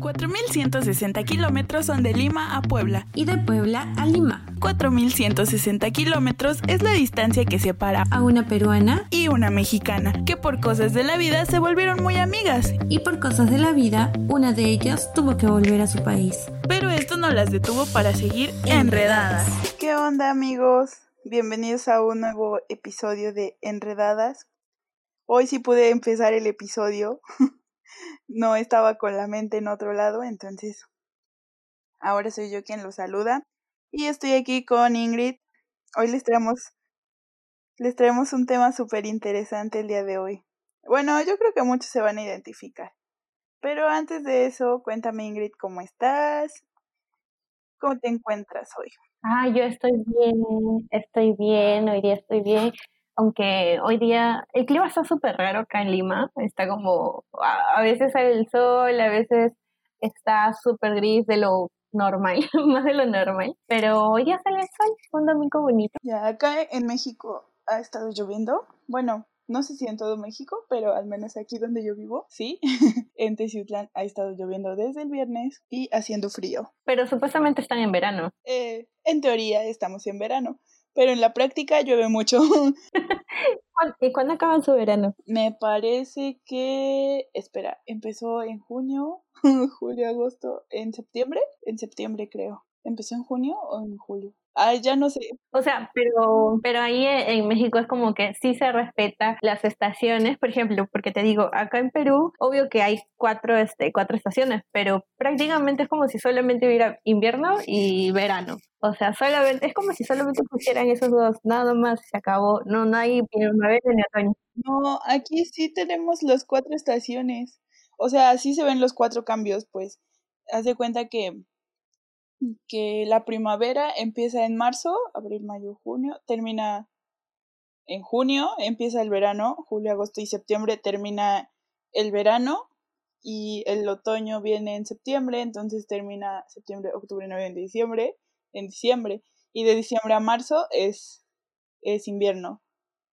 4.160 kilómetros son de Lima a Puebla. Y de Puebla a Lima. 4.160 kilómetros es la distancia que separa A una peruana y una mexicana, que por cosas de la vida se volvieron muy amigas. y por cosas de la vida, una de ellas tuvo que volver a su país. Pero esto no las detuvo para seguir enredadas. ¿Qué onda amigos? Bienvenidos a un nuevo episodio de Enredadas. Hoy sí pude empezar el episodio. no estaba con la mente en otro lado, entonces ahora soy yo quien los saluda. Y estoy aquí con Ingrid. Hoy les traemos, les traemos un tema súper interesante el día de hoy. Bueno, yo creo que muchos se van a identificar. Pero antes de eso, cuéntame Ingrid, ¿cómo estás? ¿Cómo te encuentras hoy? Ah, yo estoy bien, estoy bien, hoy día estoy bien, aunque hoy día el clima está súper raro acá en Lima, está como, a, veces sale el sol, a veces está súper gris de lo normal, más de lo normal, pero hoy día sale el sol, un domingo bonito. Ya, acá en México ha estado lloviendo. Bueno, no sé si en todo México, pero al menos aquí donde yo vivo, sí. en Teciutlán ha estado lloviendo desde el viernes y haciendo frío. Pero supuestamente están en verano. Eh, en teoría estamos en verano, pero en la práctica llueve mucho. ¿Cuán- ¿Y cuándo acaban su verano? Me parece que, espera, empezó en junio, julio, agosto, en septiembre, en septiembre creo. ¿Empezó en junio o en julio? Ay, ya no sé. O sea, pero, pero ahí en en México es como que sí se respeta las estaciones, por ejemplo, porque te digo, acá en Perú, obvio que hay cuatro, este, cuatro estaciones, pero prácticamente es como si solamente hubiera invierno y verano. O sea, solamente, es como si solamente pusieran esos dos, nada más, se acabó. No, no hay primavera ni otoño. No, aquí sí tenemos las cuatro estaciones. O sea, sí se ven los cuatro cambios, pues. Haz de cuenta que, que la primavera empieza en marzo, abril, mayo, junio, termina en junio, empieza el verano, julio, agosto y septiembre termina el verano y el otoño viene en septiembre, entonces termina septiembre, octubre, noviembre, diciembre, en diciembre. Y de diciembre a marzo es, es invierno.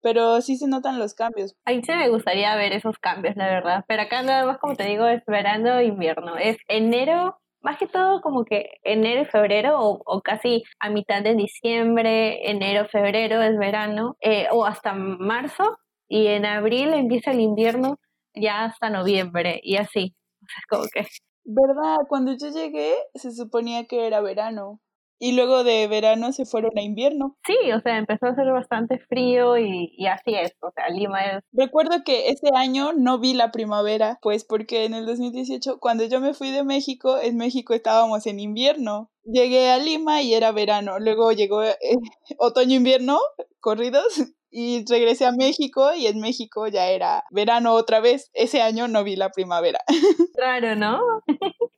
Pero sí se notan los cambios. Ahí sí me gustaría ver esos cambios, la verdad. Pero acá nada más, como te digo, es verano invierno. Es enero, más que todo como que enero y febrero, o, casi a mitad de diciembre, enero, febrero es verano, eh, o hasta marzo, y en abril empieza el invierno, ya hasta noviembre, y así. O sea, como que ¿Verdad? Cuando yo llegué se suponía que era verano. Y luego de verano se fueron a invierno. sí, o sea, empezó a hacer bastante frío y, y así es. O sea, Lima es Recuerdo que ese año no vi la primavera, pues porque en el 2018, cuando yo me fui de México, en México estábamos en invierno. Llegué a Lima y era verano. Luego llegó eh, otoño-invierno, corridos, y regresé a México y en México ya era verano otra vez. Ese año no vi la primavera. Raro, ¿no?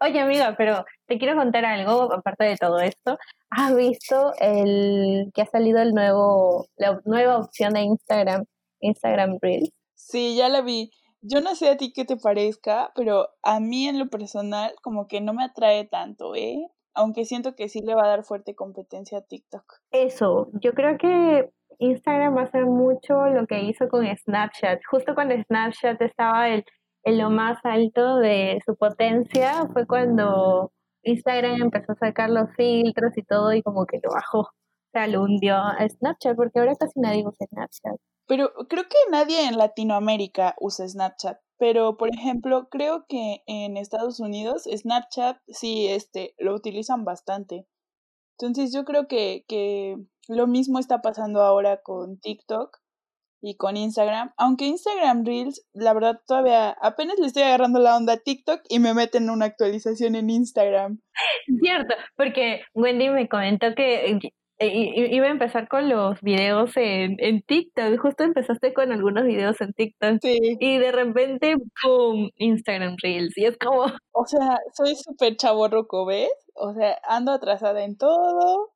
Oye, amiga, pero te quiero contar algo, aparte de todo esto. ¿Has visto el que ha salido el nuevo, la nueva opción de Instagram, Instagram Reels? Sí, ya la vi. Yo no sé a ti qué te parezca, pero a mí en lo personal como que no me atrae tanto, ¿eh? Aunque siento que sí le va a dar fuerte competencia a TikTok. Eso, yo creo que Instagram va a hacer mucho lo que hizo con Snapchat. Justo cuando Snapchat estaba en, en lo más alto de su potencia, fue cuando Instagram empezó a sacar los filtros y todo y como que lo bajó. O a Snapchat, porque ahora casi nadie usa Snapchat. Pero creo que nadie en Latinoamérica usa Snapchat. Pero, por ejemplo, creo que en Estados Unidos Snapchat sí este, lo utilizan bastante. Entonces yo creo que, que lo mismo está pasando ahora con TikTok y con Instagram. Aunque Instagram Reels, la verdad, todavía apenas le estoy agarrando la onda a TikTok y me meten una actualización en Instagram. Cierto, porque Wendy me comentó que eh, iba a empezar con los videos en, en TikTok. Justo empezaste con algunos videos en TikTok. Sí. Y de repente, ¡pum! Instagram Reels. Y es como, O sea, soy súper chavorroco, ¿ves? O sea, ando atrasada en todo.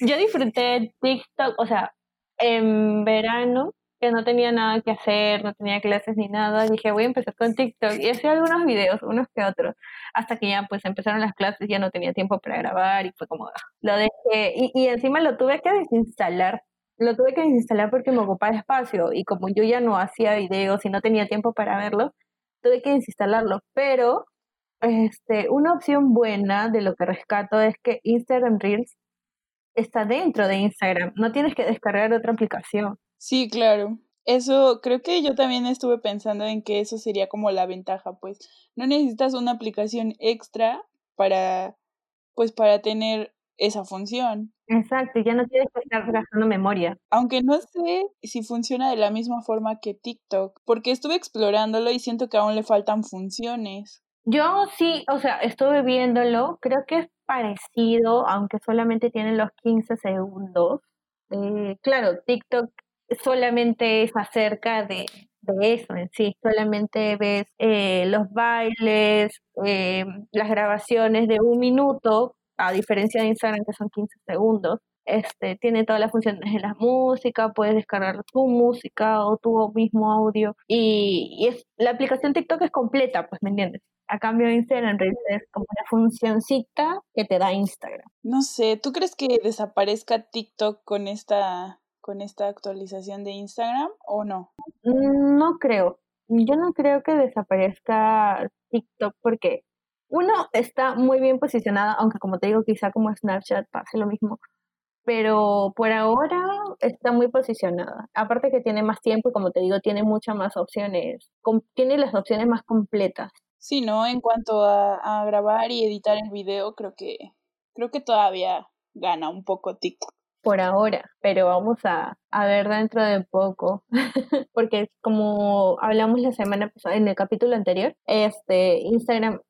yo disfruté TikTok, o sea, en verano, que no tenía nada que hacer, no tenía clases ni nada, dije, voy a empezar con TikTok. Y hacía algunos videos, unos que otros, hasta que ya pues empezaron las clases, ya no tenía tiempo para grabar y fue como, ah, lo dejé. Y, y encima lo tuve que desinstalar. Lo tuve que desinstalar porque me ocupaba espacio y como yo ya no hacía videos y no tenía tiempo para verlos, tuve que desinstalarlo. Pero este, una opción buena de lo que rescato es que Instagram Reels está dentro de Instagram, no tienes que descargar otra aplicación. Sí, claro. Eso creo que yo también estuve pensando en que eso sería como la ventaja, pues no necesitas una aplicación extra para pues para tener esa función. Exacto, ya no tienes que estar gastando memoria. Aunque no sé si funciona de la misma forma que TikTok, porque estuve explorándolo y siento que aún le faltan funciones. Yo sí, o sea, estuve viéndolo, creo que es parecido, aunque solamente tiene los 15 segundos. Eh, claro, TikTok solamente es acerca de, de eso en sí, solamente ves eh, los bailes, eh, las grabaciones de un minuto, a diferencia de Instagram que son 15 segundos. Este, tiene todas las funciones de la música, puedes descargar tu música o tu mismo audio y, y es, la aplicación TikTok es completa, pues me entiendes. A cambio Instagram es como una funcioncita que te da Instagram. No sé, ¿tú crees que desaparezca TikTok con esta con esta actualización de Instagram o no? Mm, no creo. Yo no creo que desaparezca TikTok porque uno está muy bien posicionada, aunque como te digo, quizá como Snapchat pase lo mismo, pero por ahora está muy posicionada. Aparte que tiene más tiempo y como te digo, tiene muchas más opciones, tiene las opciones más completas. Sí, ¿no? En cuanto a, a grabar y editar el video, creo que creo que todavía gana un poco TikTok por ahora, pero vamos a, a ver dentro de poco, porque como hablamos la semana pasada en el capítulo anterior, este Instagram,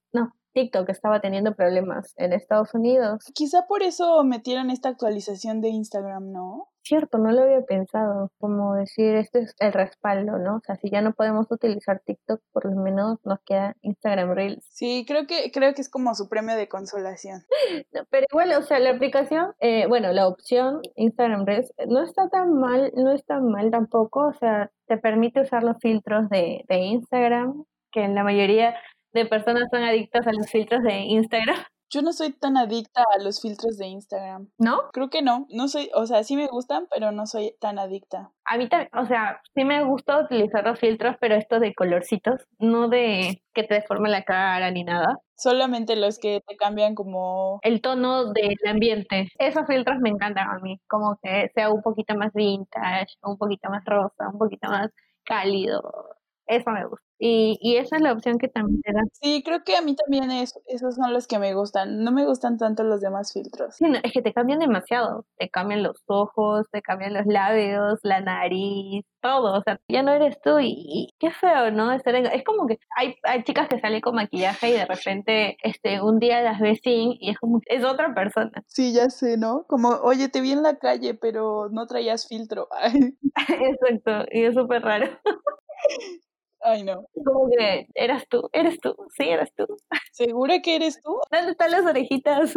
TikTok estaba teniendo problemas en Estados Unidos. Quizá por eso metieron esta actualización de Instagram, ¿no? Cierto, no lo había pensado, como decir, este es el respaldo, ¿no? O sea, si ya no podemos utilizar TikTok, por lo menos nos queda Instagram Reels. Sí, creo que, creo que es como su premio de consolación. pero igual, o sea, la aplicación, eh, bueno, la opción Instagram Reels no está tan mal, no está mal tampoco, o sea, te permite usar los filtros de, de Instagram, que en la mayoría de personas son adictas a los filtros de Instagram. Yo no soy tan adicta a los filtros de Instagram. ¿No? Creo que no. No soy, o sea, sí me gustan, pero no soy tan adicta. A mí también, o sea, sí me gusta utilizar los filtros, pero estos de colorcitos, no de que te deforme la cara ni nada. Solamente los que te cambian como... El tono del ambiente. Esos filtros me encantan a mí, como que sea un poquito más vintage, un poquito más rosa, un poquito más cálido. Eso me gusta. Y, y esa es la opción que también te da. Sí, creo que a mí también es, esos son los que me gustan. No me gustan tanto los demás filtros. Sí, es que te cambian demasiado. Te cambian los ojos, te cambian los labios, la nariz, todo. O sea, ya no eres tú y, qué feo, ¿no? Es como que hay, hay chicas que salen con maquillaje y de repente este un día las ves sin y es como, es otra persona. Sí, ya sé, ¿no? Como, oye, te vi en la calle, pero no traías filtro. Exacto, y es súper raro. Ay, no. Como que eras tú, eres tú, sí, eras tú. ¿Segura que eres tú? ¿Dónde están las orejitas?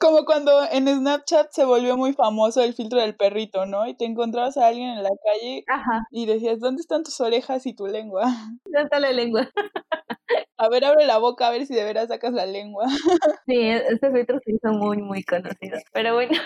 Como cuando en Snapchat se volvió muy famoso el filtro del perrito, ¿no? Y te encontrabas a alguien en la calle y decías, ¿dónde están tus orejas y tu lengua? ¿Dónde está la lengua? A ver, abre la boca a ver si de veras sacas la lengua. Sí, e-, este filtro se hizo muy, muy conocido. Pero bueno.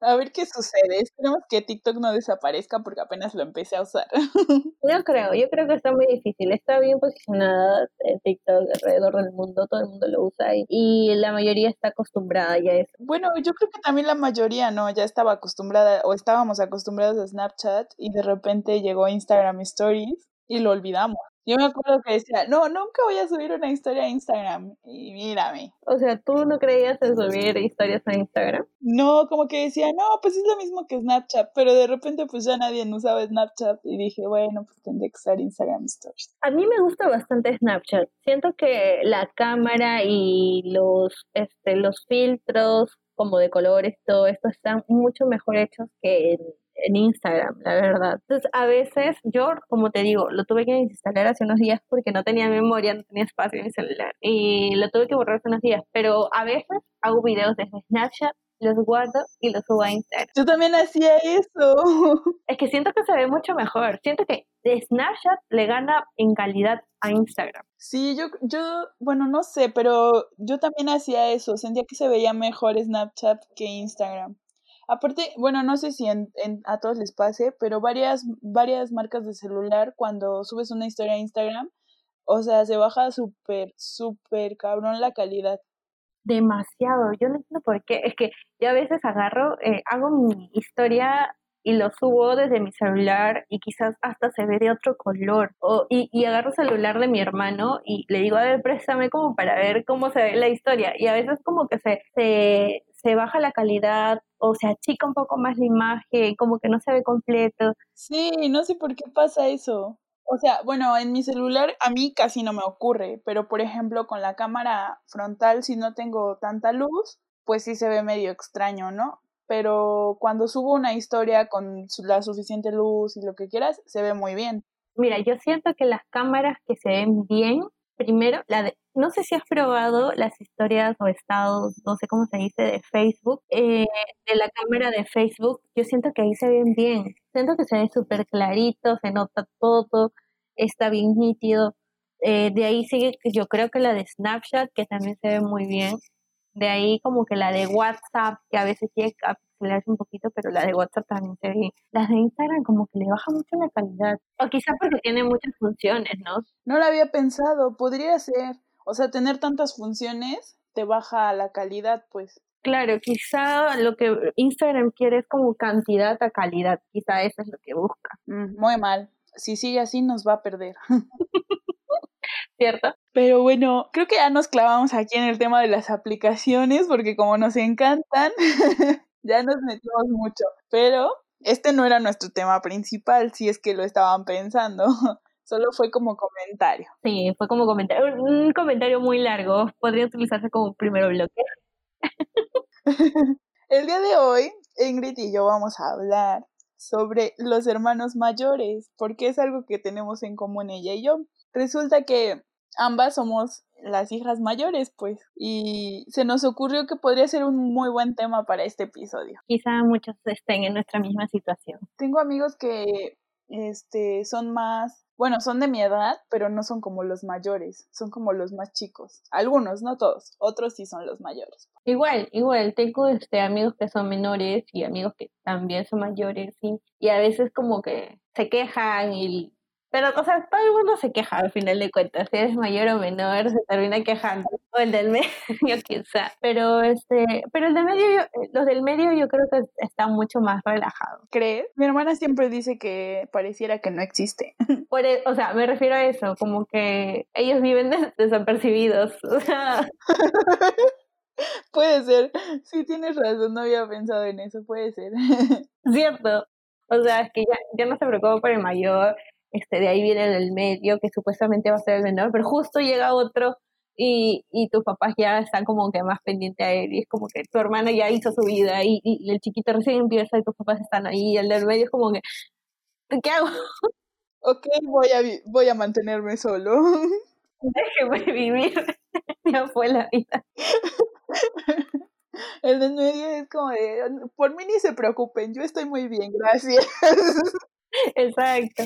A ver qué sucede. Esperemos que TikTok no desaparezca porque apenas lo empecé a usar. Yo creo, yo creo que está muy difícil. Está bien posicionada TikTok alrededor del mundo, todo el mundo lo usa y, y la mayoría está acostumbrada ya a eso. Bueno, yo creo que también la mayoría, ¿no? Ya estaba acostumbrada o estábamos acostumbrados a Snapchat y de repente llegó Instagram Stories y lo olvidamos. Yo me acuerdo que decía, no, nunca voy a subir una historia a Instagram. Y mírame. O sea, ¿tú no creías en subir historias a Instagram? No, como que decía, no, pues es lo mismo que Snapchat. Pero de repente, pues ya nadie usaba Snapchat. Y dije, bueno, pues tendré que usar Instagram Stories. A mí me gusta bastante Snapchat. Siento que la cámara y los, este, los filtros como de colores, todo esto están mucho mejor hechos que en en Instagram, la verdad. Entonces, a veces yo, como te digo, lo tuve que instalar hace unos días porque no tenía memoria, no tenía espacio en mi celular. Y lo tuve que borrar hace unos días. Pero a veces hago videos desde Snapchat, los guardo y los subo a Instagram. Yo también hacía eso. Es que siento que se ve mucho mejor. Siento que Snapchat le gana en calidad a Instagram. Sí, yo, yo, bueno, no sé, pero yo también hacía eso. Sentía que se veía mejor Snapchat que Instagram. Aparte, bueno, no sé si en, a todos les pase, pero varias, varias marcas de celular, cuando subes una historia a Instagram, O sea, se baja súper, súper cabrón la calidad. Demasiado, yo no entiendo por qué. Es que yo a veces agarro, eh, hago mi historia y lo subo desde mi celular y quizás hasta se ve de otro color. O, y, y agarro el celular de mi hermano y le digo, a ver, préstame como para ver cómo se ve la historia. Y a veces como que se, se, se baja la calidad o se achica un poco más la imagen, como que no se ve completo. Sí, no sé por qué pasa eso. O sea, bueno, en mi celular a mí casi no me ocurre, pero por ejemplo con la cámara frontal, si no tengo tanta luz, pues sí se ve medio extraño, ¿no? Pero cuando subo una historia con la suficiente luz y lo que quieras, se ve muy bien. Mira, yo siento que las cámaras que se ven bien, primero, la de, no sé si has probado las historias o estados, no sé cómo se dice, de Facebook, eh, de la cámara de Facebook, yo siento que ahí se ven bien, siento que se ve súper clarito, se nota todo, está bien nítido. Eh, de ahí sigue, yo creo que la de Snapchat, que también se ve muy bien. De ahí como que la de WhatsApp, que a veces tiene que pixelarse un poquito, pero la de WhatsApp también se ve. Las de Instagram como que le baja mucho la calidad. O quizás porque tiene muchas funciones, ¿no? No lo había pensado, podría ser. O sea, tener tantas funciones te baja la calidad, pues. Claro, quizá lo que Instagram quiere es como cantidad a calidad, quizá eso es lo que busca. Mm, muy mal, si sigue así nos va a perder. ¿Cierto? Pero bueno, creo que ya nos clavamos aquí en el tema de las aplicaciones porque como nos encantan, ya nos metimos mucho. Pero este no era nuestro tema principal, si es que lo estaban pensando. Solo fue como comentario. Sí, fue como comentario. Un comentario muy largo. Podría utilizarse como primero bloque. El día de hoy, Ingrid y yo vamos a hablar sobre los hermanos mayores, porque es algo que tenemos en común ella y yo. Resulta que ambas somos las hijas mayores, pues, y se nos ocurrió que podría ser un muy buen tema para este episodio. Quizá muchos estén en nuestra misma situación. Tengo amigos que este son más bueno, son de mi edad, pero no son como los mayores, son como los más chicos. Algunos, no todos, otros sí son los mayores. Igual, igual, tengo este, amigos que son menores y amigos que también son mayores, sí. Y a veces como que se quejan y pero, o sea, todo el mundo se queja al final de cuentas. Si eres mayor o menor, se termina quejando. O el del medio, quizá. Pero, este, pero el del medio, los del medio yo creo que están mucho más relajados. ¿Crees? Mi hermana siempre dice que pareciera que no existe. Por, e, o sea, me refiero a eso, como que ellos viven desapercibidos. puede ser. Sí, tienes razón, no había pensado en eso, puede ser. Cierto. O sea, es que ya, ya no se preocupa por el mayor, este, de ahí viene el medio, que supuestamente va a ser el menor, pero justo llega otro y, y tus papás ya están como que más pendientes a él, y es como que tu hermano ya hizo su vida, y, y, el chiquito recién empieza y tus papás están ahí, y el del medio es como que, ¿qué hago? Ok, voy a, voy a mantenerme solo. Déjeme vivir, ya fue la vida. El del medio es como de, por mí ni se preocupen, yo estoy muy bien, gracias. Exacto.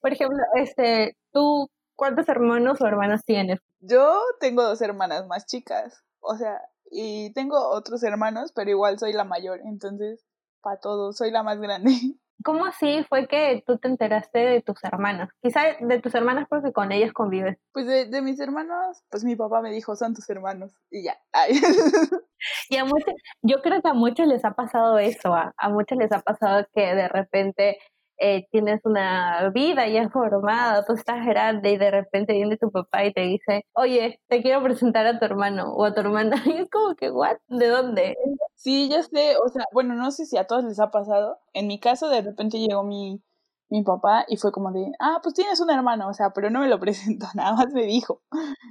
Por ejemplo, este, tú, ¿cuántos hermanos o hermanas tienes? Yo tengo dos hermanas más chicas, o sea, y tengo otros hermanos, pero igual soy la mayor, entonces, para todos, soy la más grande. ¿Cómo así fue que tú te enteraste de tus hermanas? Quizá de tus hermanas porque con ellas convives. Pues de, de mis hermanos, pues mi papá me dijo, son tus hermanos, y ya. y a muchos, yo creo que a muchos les ha pasado eso, a, a muchos les ha pasado que de repente eh, tienes una vida ya formada, tú estás grande y de repente viene tu papá y te dice, oye, te quiero presentar a tu hermano o a tu hermana. Y es como que, ¿what? ¿De dónde? Sí, ya sé, o sea, bueno, no sé si a todos les ha pasado. En mi caso, de repente llegó mi, mi papá y fue como de, ah, pues tienes un hermano, o sea, pero no me lo presentó, nada más me dijo.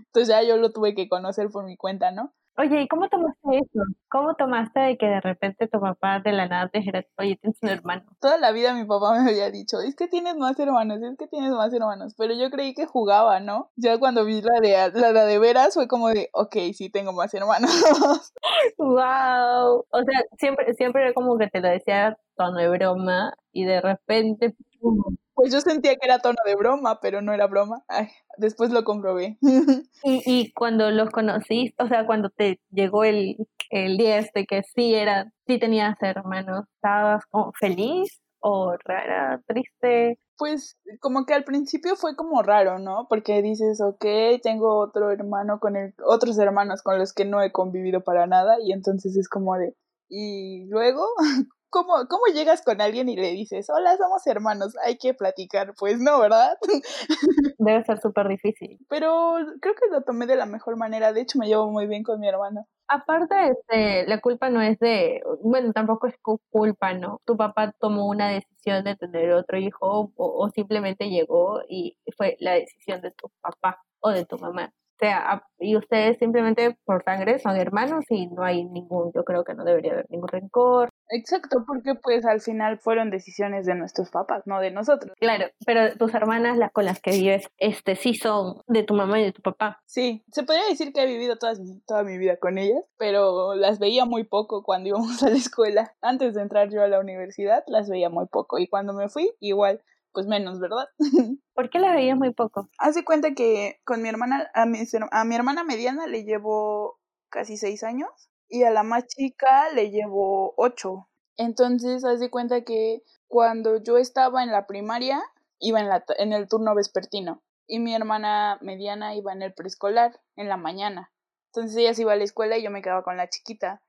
Entonces ya yo lo tuve que conocer por mi cuenta, ¿no? Oye, ¿y cómo tomaste eso? ¿Cómo tomaste de que de repente tu papá de la nada te dijera, oye, tienes un hermano? Toda la vida mi papá me había dicho, es que tienes más hermanos, es que tienes más hermanos, pero yo creí que jugaba, ¿no? Ya cuando vi la de, la de veras fue como de, ok, sí tengo más hermanos. wow. O sea, siempre, siempre era como que te lo decía tono de broma y de repente... Pues yo sentía que era tono de broma, pero no era broma. Ay, después lo comprobé. y, y cuando los conociste, o sea, cuando te llegó el, el día este que sí era, sí tenías hermanos, ¿estabas como feliz o rara, triste? Pues como que al principio fue como raro, ¿no? Porque dices, ok, tengo otro hermano con el, otros hermanos con los que no he convivido para nada y entonces es como de, y luego, ¿Cómo, ¿Cómo llegas con alguien y le dices, hola, somos hermanos, hay que platicar? Pues no, ¿verdad? Debe ser súper difícil. Pero creo que lo tomé de la mejor manera, de hecho me llevo muy bien con mi hermano. Aparte, este, la culpa no es de, bueno, tampoco es culpa, ¿no? Tu papá tomó una decisión de tener otro hijo o, o simplemente llegó y fue la decisión de tu papá o de tu mamá sea, y ustedes simplemente por sangre son hermanos y no hay ningún, yo creo que no debería haber ningún rencor. Exacto, porque pues al final fueron decisiones de nuestros papás, no de nosotros. Claro, pero tus hermanas, las con las que vives, este sí son de tu mamá y de tu papá. Sí, se podría decir que he vivido toda, toda mi vida con ellas, pero las veía muy poco cuando íbamos a la escuela. Antes de entrar yo a la universidad, las veía muy poco y cuando me fui, igual pues menos, ¿verdad? ¿Por qué la veías muy poco? Hace cuenta que con mi hermana, a mi, a mi hermana mediana le llevo casi seis años y a la más chica le llevo ocho. Entonces, haz de cuenta que cuando yo estaba en la primaria, iba en, la, en el turno vespertino y mi hermana mediana iba en el preescolar, en la mañana. Entonces ella se iba a la escuela y yo me quedaba con la chiquita.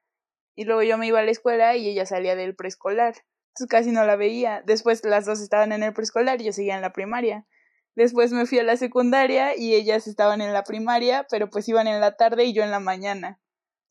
Y luego yo me iba a la escuela y ella salía del preescolar. Entonces casi no la veía. Después las dos estaban en el preescolar y yo seguía en la primaria. Después me fui a la secundaria y ellas estaban en la primaria, pero pues iban en la tarde y yo en la mañana.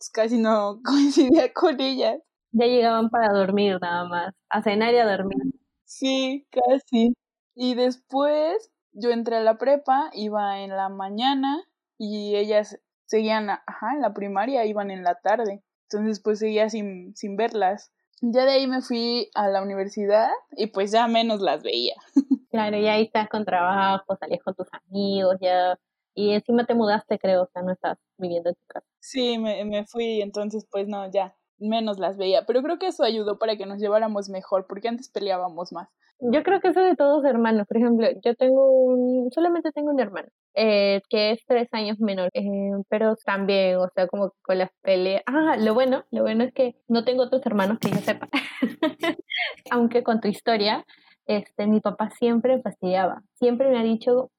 Entonces casi no coincidía con ellas. Ya llegaban para dormir nada más, a cenar y a dormir. Sí, casi. Y después yo entré a la prepa, iba en la mañana y ellas seguían, ajá, en la primaria, iban en la tarde. Entonces pues seguía sin, sin verlas. Ya de ahí me fui a la universidad y pues ya menos las veía. Claro, ya ahí estás con trabajo, salías con tus amigos, ya. Y encima te mudaste, creo, o sea, no estás viviendo en tu casa. Sí, me, me fui, entonces pues no, ya menos las veía. Pero creo que eso ayudó para que nos lleváramos mejor, porque antes peleábamos más. Yo creo que eso de todos hermanos. Por ejemplo, yo tengo un, solamente tengo un hermano, eh, que es tres años menor, eh, pero también, o sea, como con las peleas. Ah, lo bueno, lo bueno es que no tengo otros hermanos que yo sepa. Aunque con tu historia, este, mi papá siempre fastidiaba. Siempre me ha dicho,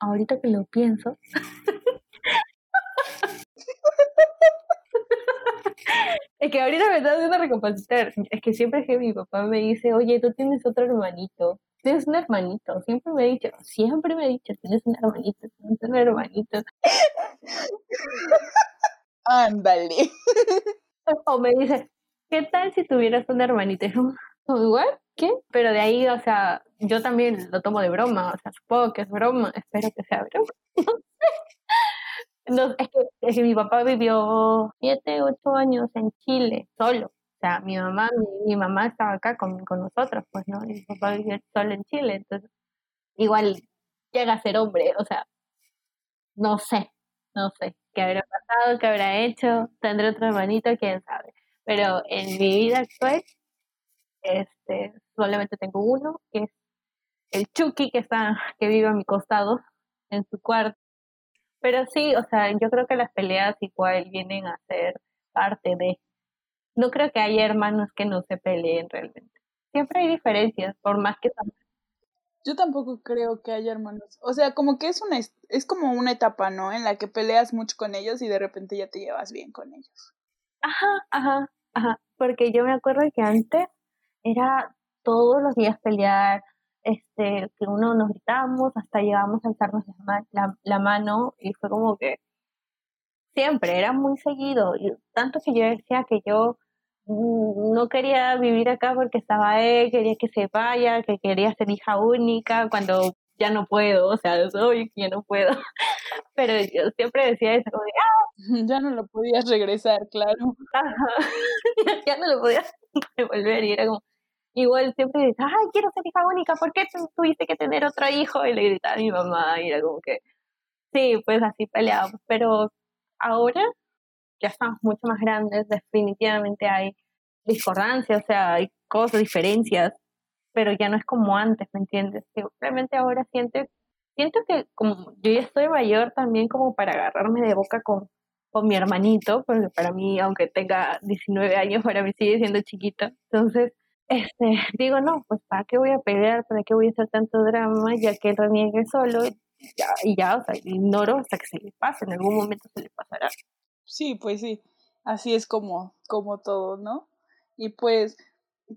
ahorita que lo pienso, Es que ahorita me está haciendo recapacitar. Es que siempre que mi papá me dice, oye, tú tienes otro hermanito. Tienes un hermanito. Siempre me ha dicho, siempre me ha dicho, tienes un hermanito, tienes un hermanito. Ándale. O me dice, ¿qué tal si tuvieras un hermanito? ¿What? ¿Qué? Pero de ahí, o sea, yo también lo tomo de broma. O sea, supongo que es broma. Espero que sea broma. No, es, que, es que mi papá vivió siete, ocho años en Chile, solo. O sea, mi mamá, mi, mamá estaba acá con, con, nosotros, pues, ¿no? Y mi papá vivió solo en Chile, entonces, igual llega a ser hombre, o sea, no sé, no sé qué habrá pasado, qué habrá hecho, tendré otro hermanito, quién sabe. Pero en mi vida actual, este, solamente tengo uno, que es el Chucky, que está, que vive a mi costado, en su cuarto pero sí, o sea, yo creo que las peleas igual vienen a ser parte de... No creo que haya hermanos que no se peleen realmente. Siempre hay diferencias, por más que... Yo tampoco creo que haya hermanos. O sea, como que es una es como una etapa, ¿no? En la que peleas mucho con ellos y de repente ya te llevas bien con ellos. Ajá, ajá, ajá. Porque yo me acuerdo que antes era todos los días pelear, este, que uno nos gritamos, hasta llegamos a alzarnos la, la, mano y fue como que siempre, era muy seguido, y tanto que yo decía que yo no quería vivir acá porque estaba él, quería que se vaya, que quería ser hija única, cuando ya no puedo, o sea, soy que ya no puedo. Pero yo siempre decía eso, como ah". Ya no lo podías regresar, claro. ya no lo podías devolver y era como, igual siempre dices, ay, quiero ser hija única, ¿por qué tuviste que tener otro hijo? Y le gritaba a mi mamá y era como que, sí, pues así peleábamos, pero ahora ya estamos mucho más grandes, definitivamente hay discordancia, o sea, hay cosas, diferencias, pero ya no es como antes, ¿me entiendes? Simplemente ahora siento, siento que como yo ya estoy mayor también como para agarrarme de boca con, con mi hermanito, porque para mí, aunque tenga 19 años, para mí sigue siendo chiquito, entonces este, digo, no, pues ¿para qué voy a pelear? ¿Para qué voy a hacer tanto drama? Ya que él reniegue solo ya, y ya, o sea, ignoro hasta que se le pase, en algún momento se le pasará. Sí, pues sí, así es como, como todo, ¿no? Y pues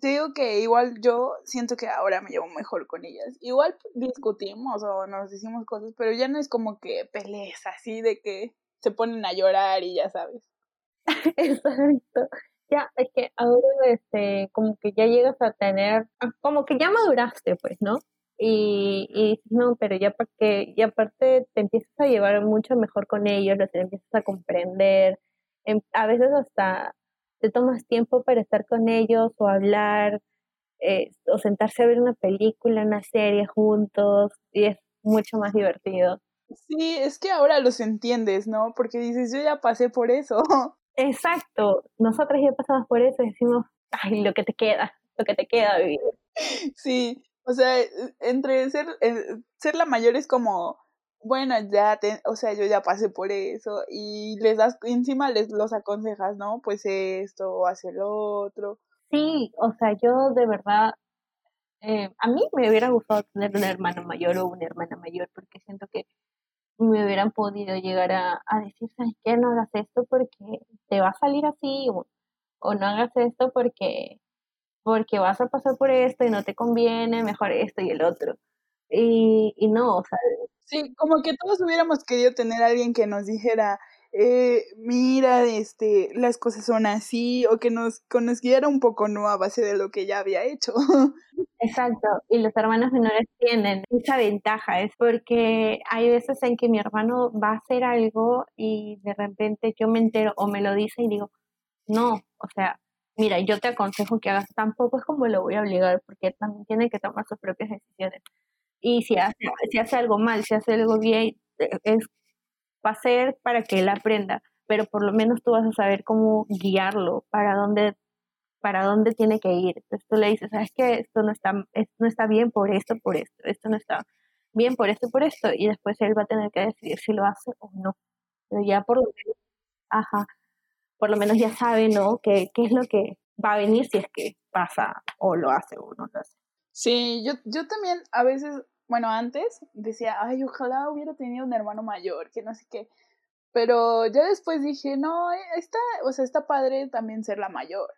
te digo que igual yo siento que ahora me llevo mejor con ellas. Igual discutimos o nos decimos cosas, pero ya no es como que pelees así de que se ponen a llorar y ya sabes. Exacto. Ya, es que ahora este, como que ya llegas a tener, ah, como que ya maduraste, pues, ¿no? Y, y no, pero ya para que, y aparte te empiezas a llevar mucho mejor con ellos, los empiezas a comprender, em, a veces hasta te tomas tiempo para estar con ellos o hablar, eh, o sentarse a ver una película, una serie juntos, y es mucho más divertido. Sí, es que ahora los entiendes, ¿no? Porque dices, yo ya pasé por eso. Exacto, nosotras ya pasamos por eso y decimos, ay, lo que te queda, lo que te queda vivir. Sí, o sea, e, entre ser, eh, ser la mayor es como, bueno, ya, te, o sea, yo ya pasé por eso y les das, encima les los aconsejas, ¿no? Pues esto, o hace lo otro. Sí, o sea, yo de verdad, eh, a mí me hubiera gustado tener un hermano mayor o una hermana mayor porque siento que me hubieran podido llegar a, a decir, ¿sabes qué? No hagas esto porque te va a salir así o, no hagas esto porque, porque vas a pasar por esto y no te conviene, mejor esto y el otro. Y, y no, o sea... Sí, como que todos hubiéramos querido tener a alguien que nos dijera, eh, mira, este, las cosas son así, o que nos, conociera un poco, ¿no? A base de lo que ya había hecho. Exacto, y los hermanos menores tienen esa ventaja, es porque hay veces en que mi hermano va a hacer algo y de repente yo me entero o me lo dice y digo, no, o sea, mira, yo te aconsejo que hagas, tampoco es como lo voy a obligar, porque también tiene que tomar sus propias decisiones. Y si hace, si hace algo mal, si hace algo bien, eh, es va a ser para que él aprenda, pero por lo menos tú vas a saber cómo guiarlo, para dónde, para dónde tiene que ir. Entonces tú le dices, sabes que esto no está, esto no está bien por esto, por esto, esto no está bien por esto, por esto, y después él va a tener que decidir si lo hace o no. Pero ya por lo menos, ajá, por lo menos ya sabe, ¿no? ¿Qué, qué es lo que va a venir si es que pasa o lo hace o no lo hace. Sí, yo, yo también a veces bueno, antes decía, ay, ojalá hubiera tenido un hermano mayor, que no sé qué. Pero ya después dije, no, eh, está, o sea, está padre también ser la mayor.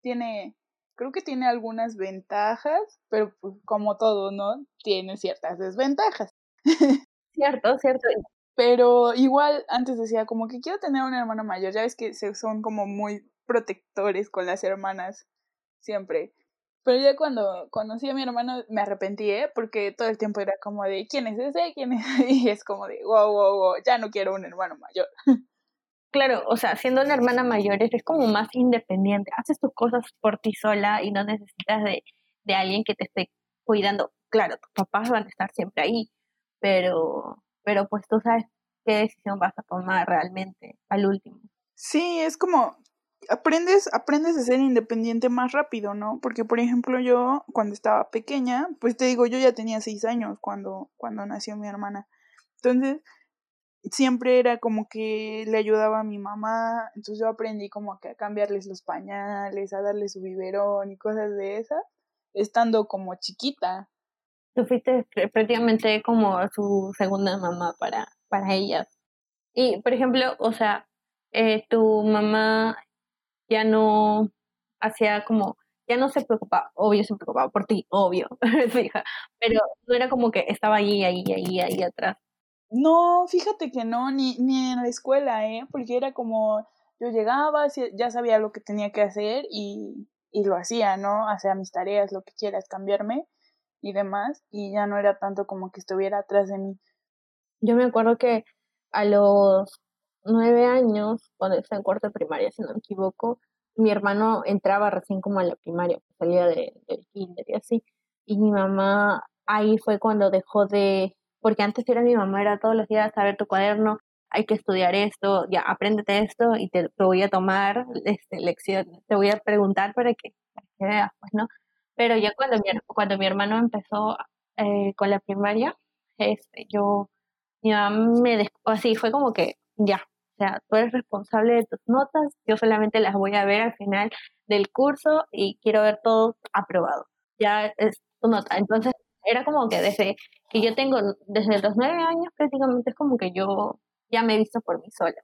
Tiene, creo que tiene algunas ventajas, pero pues, como todo, ¿no? Tiene ciertas desventajas. Cierto, cierto. Pero igual antes decía, como que quiero tener un hermano mayor. Ya ves que son como muy protectores con las hermanas siempre. Pero ya cuando conocí a mi hermano me arrepentí, ¿eh? Porque todo el tiempo era como de, ¿quién es ese? ¿Quién es? Y es como de, wow, wow, wow, ya no quiero un hermano mayor. Claro, o sea, siendo una hermana mayor eres como más independiente, haces tus cosas por ti sola y no necesitas de, de alguien que te esté cuidando. Claro, tus papás van a estar siempre ahí, pero, pero pues tú sabes qué decisión vas a tomar realmente al último. Sí, es como, aprendes, aprendes a ser independiente más rápido, ¿no? Porque, por ejemplo, yo cuando estaba pequeña, pues te digo, yo ya tenía seis años cuando, cuando nació mi hermana. Entonces, siempre era como que le ayudaba a mi mamá, entonces yo aprendí como que a cambiarles los pañales, a darle su biberón y cosas de esas, estando como chiquita. Tú fuiste prácticamente como su segunda mamá para, para ella. Y, por ejemplo, o sea, eh, tu mamá ya no hacía como, ya no se preocupaba, obvio se preocupaba por ti, obvio, pero no era como que estaba ahí, ahí, ahí, ahí atrás. No, fíjate que no, ni, ni en la escuela, ¿eh? Porque era como, yo llegaba, ya sabía lo que tenía que hacer y, y lo hacía, ¿no? Hacía mis tareas, lo que quieras, cambiarme y demás, y ya no era tanto como que estuviera atrás de mí. Yo me acuerdo que a los nueve años, cuando estaba en cuarto de primaria, si no me equivoco, mi hermano entraba recién como a la primaria, salía de, del kinder y así, y mi mamá ahí fue cuando dejó de, porque antes era mi mamá, era todos los días a ver tu cuaderno, hay que estudiar esto, ya apréndete esto y te, voy a tomar este, lección, te voy a preguntar para que, veas, pues, ¿no? Pero ya cuando mi, cuando mi hermano empezó eh, con la primaria, este, yo, mi mamá me así, fue como que, ya, o sea, tú eres responsable de tus notas, yo solamente las voy a ver al final del curso y quiero ver todo aprobado. Ya es tu nota. Entonces, era como que desde que yo tengo, desde los nueve años prácticamente es como que yo ya me he visto por mí sola.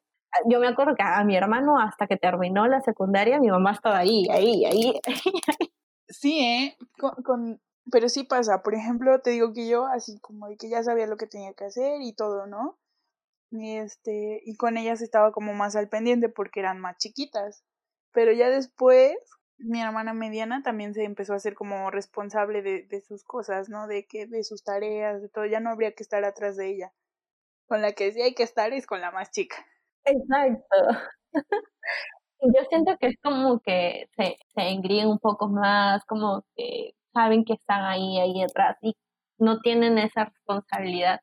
Yo me acuerdo que a mi hermano hasta que terminó la secundaria, mi mamá estaba ahí, ahí, ahí. ahí. Sí, ¿eh? Con, pero sí pasa. Por ejemplo, te digo que yo, así como que ya sabía lo que tenía que hacer y todo, ¿no? Y este, y con ellas estaba como más al pendiente porque eran más chiquitas. Pero ya después, mi hermana mediana también se empezó a hacer como responsable de, de sus cosas, ¿no? De que, de sus tareas, de todo, ya no habría que estar atrás de ella. Con la que sí hay que estar es con la más chica. Exacto. Yo siento que es como que se, se engríen un poco más, como que saben que están ahí, ahí atrás y no tienen esa responsabilidad.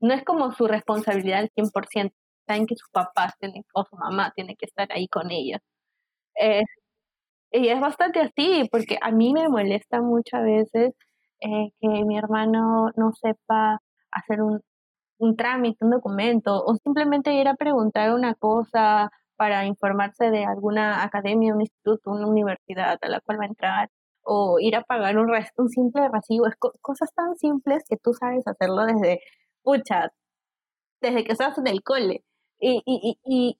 No es como su responsabilidad al 100%, saben que sus papás tienen, o su mamá tiene que estar ahí con ellos. Eh, y es bastante así, porque a mí me molesta muchas veces eh, que mi hermano no sepa hacer un, un trámite, un documento, o simplemente ir a preguntar una cosa para informarse de alguna academia, un instituto, una universidad a la cual va a entrar, o ir a pagar un, un simple recibo, es cosas tan simples que tú sabes hacerlo desde, pucha, desde que estás en el cole. Y, y, y,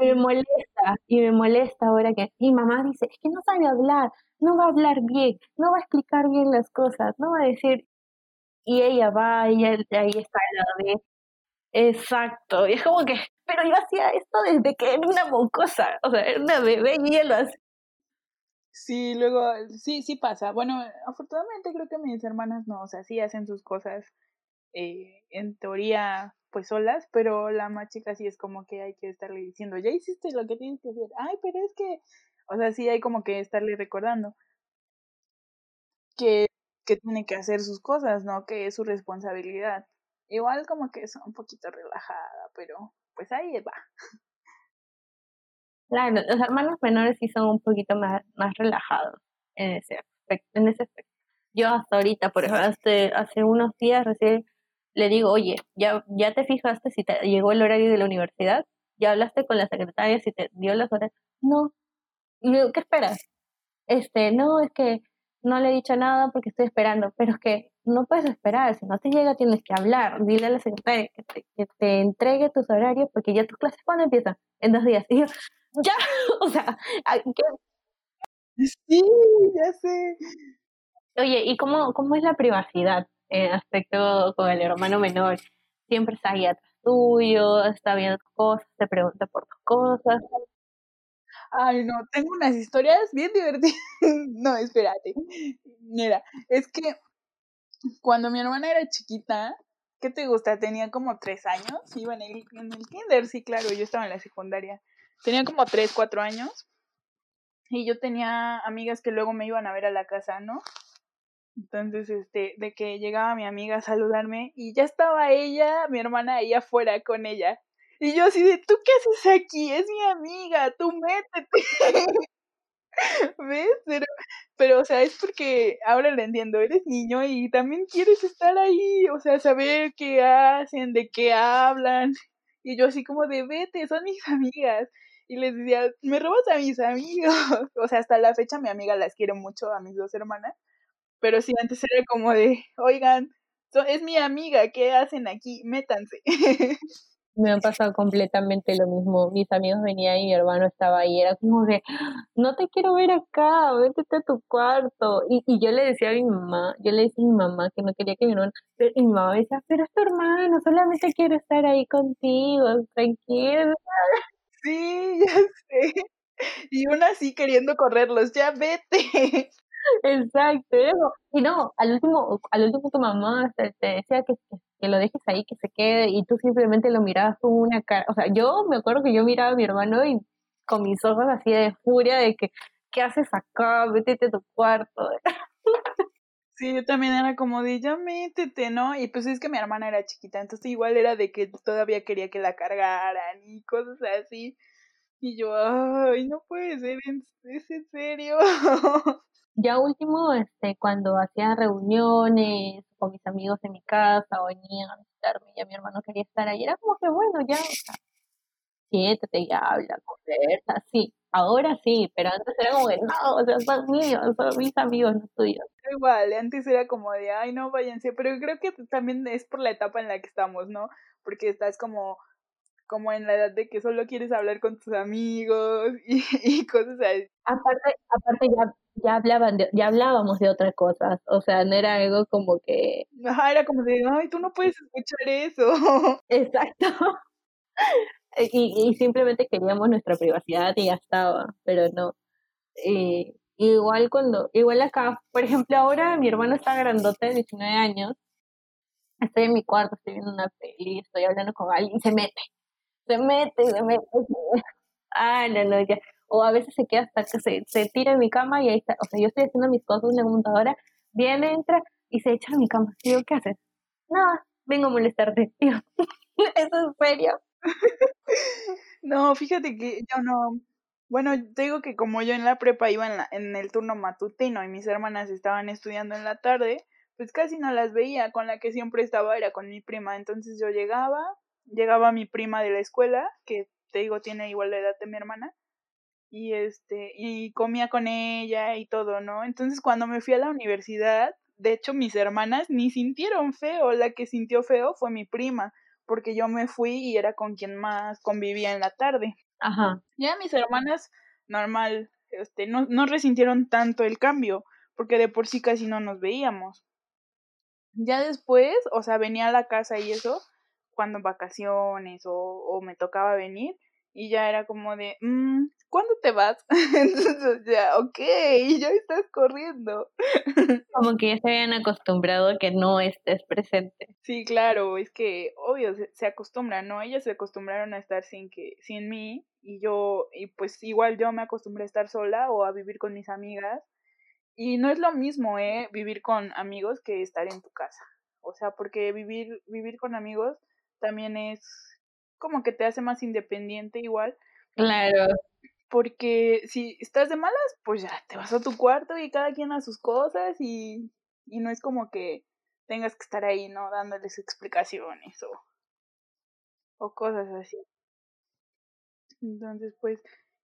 me molesta, y me molesta ahora que mi mamá dice, es que no sabe hablar, no va a hablar bien, no va a explicar bien las cosas, no va a decir, y ella va, y ahí está la bebé. Exacto, y es como que, pero yo hacía esto desde que era una mocosa, o sea, era una bebé y ella lo hacía. Sí, luego, sí, sí pasa. Bueno, afortunadamente creo que mis hermanas no, o sea, sí hacen sus cosas eh, en teoría pues solas, pero la más chica sí es como que hay que estarle diciendo, ya hiciste lo que tienes que hacer. Ay, pero es que, o sea, sí hay como que estarle recordando que, que tiene que hacer sus cosas, ¿no? Que es su responsabilidad. Igual como que es un poquito relajada, pero pues ahí va. Claro, los hermanos menores sí son un poquito más, más relajados en ese aspecto, en ese aspecto. Yo hasta ahorita, por ejemplo, hace, hace unos días recién le digo, oye, ¿ya, ¿ya te fijaste si te llegó el horario de la universidad? ¿Ya hablaste con la secretaria si te dio las horas? No. Y digo, ¿qué esperas? Este, no, es que no le he dicho nada porque estoy esperando, pero es que no puedes esperar, si no te llega tienes que hablar, dile a la secretaria que te, que te entregue tus horarios porque ya tus clases cuando empiezan, en dos días. Y yo, ya, o sea, ¿qué? Sí, ya sé. Oye, ¿y cómo, cómo es la privacidad? en aspecto con el hermano menor. Siempre está ahí atrás tuyo, está viendo cosas, te pregunta por tus cosas. Ay, no, tengo unas historias bien divertidas. no, espérate. Mira, es que cuando mi hermana era chiquita, ¿qué te gusta? Tenía como tres años, iba en el, en el kinder, sí, claro, yo estaba en la secundaria. Tenía como tres, cuatro años. Y yo tenía amigas que luego me iban a ver a la casa, ¿no? Entonces, este, de que llegaba mi amiga a saludarme y ya estaba ella, mi hermana ahí afuera con ella. Y yo así de, ¿tú qué haces aquí? Es mi amiga, tú métete. ¿Ves? Pero, pero, o sea, es porque ahora lo entiendo, eres niño y también quieres estar ahí, o sea, saber qué hacen, de qué hablan. Y yo así como de, vete, son mis amigas. Y les decía, me robas a mis amigos. O sea, hasta la fecha mi amiga las quiero mucho, a mis dos hermanas. Pero sí, antes era como de, oigan, es mi amiga, ¿qué hacen aquí? Métanse. Me han pasado completamente lo mismo. Mis amigos venían y mi hermano estaba ahí. Era como de, no te quiero ver acá, vete a tu cuarto. Y, y yo le decía a mi mamá, yo le decía a mi mamá que no quería que mi hermano, y mi mamá decía, pero es tu hermano, solamente quiero estar ahí contigo, tranquilo. Sí, ya sé. Y una así queriendo correrlos, ya vete. Exacto, y no, al último, al último tu mamá te, decía que, que, lo dejes ahí, que se quede, y tú simplemente lo mirabas con una cara, o sea, yo me acuerdo que yo miraba a mi hermano y con mis ojos así de furia de que, ¿qué haces acá? Métete a tu cuarto. Sí, yo también era como de, ya métete, ¿no? Y pues es que mi hermana era chiquita, entonces igual era de que todavía quería que la cargaran y cosas así. Y yo, ay, no puede ser, ¿es en serio? ya último, este, cuando hacía reuniones con mis amigos en mi casa o venían a visitarme, ya mi hermano quería estar ahí, era como que bueno, ya, siéntate y habla, conversa, sí. Ahora sí, pero antes era como que no, o sea, son míos, son mis amigos, no tuyos. Igual, antes era como de, ay, no, váyanse, pero creo que también es por la etapa en la que estamos, ¿no? Porque estás como como en la edad de que solo quieres hablar con tus amigos y, y cosas así. Aparte, aparte ya, ya hablaban de, ya hablábamos de otras cosas, o sea, no era algo como que Ajá, era como de, ay, tú no puedes escuchar eso. Exacto. y, y simplemente queríamos nuestra privacidad y ya estaba, pero no. Eh, igual cuando, igual acá, por ejemplo, ahora mi hermano está grandote, 19 años, estoy en mi cuarto, estoy viendo una peli, estoy hablando con alguien, se mete, se mete, se mete. Ah, no, no, ya. O a veces se queda hasta que se, se tira en mi cama y ahí está. O sea, yo estoy haciendo mis cosas en la computadora, viene, entra y se echa en mi cama. Y ¿qué haces? Nada, vengo a molestarte, tío. ¿Eso es serio? no, fíjate que yo no. Bueno, te digo que como yo en la prepa iba en, la, en el turno matutino y mis hermanas estaban estudiando en la tarde, pues casi no las veía. Con la que siempre estaba era con mi prima. Entonces yo llegaba, llegaba mi prima de la escuela, que te digo tiene igual la edad de mi hermana, y este, y comía con ella y todo, ¿no? Entonces cuando me fui a la universidad, de hecho mis hermanas ni sintieron feo, la que sintió feo fue mi prima, porque yo me fui y era con quien más convivía en la tarde. Ajá. Ya mis hermanas, normal, este, no, no resintieron tanto el cambio, porque de por sí casi no nos veíamos. Ya después, o sea, venía a la casa y eso, cuando vacaciones o, o me tocaba venir y ya era como de, mmm, ¿cuándo te vas? Entonces ya, ok, ya estás corriendo. Como que ya se habían acostumbrado a que no estés presente. Sí, claro, es que obvio se, se acostumbran, ¿no? Ellas se acostumbraron a estar sin que, sin mí, y yo, y pues igual yo me acostumbré a estar sola o a vivir con mis amigas. Y no es lo mismo, ¿eh? Vivir con amigos que estar en tu casa. O sea, porque vivir, vivir con amigos también es como que te hace más independiente igual. Claro. Porque si estás de malas, pues ya te vas a tu cuarto y cada quien a sus cosas y, y no es como que tengas que estar ahí, ¿no? Dándoles explicaciones o, o cosas así. Entonces, pues,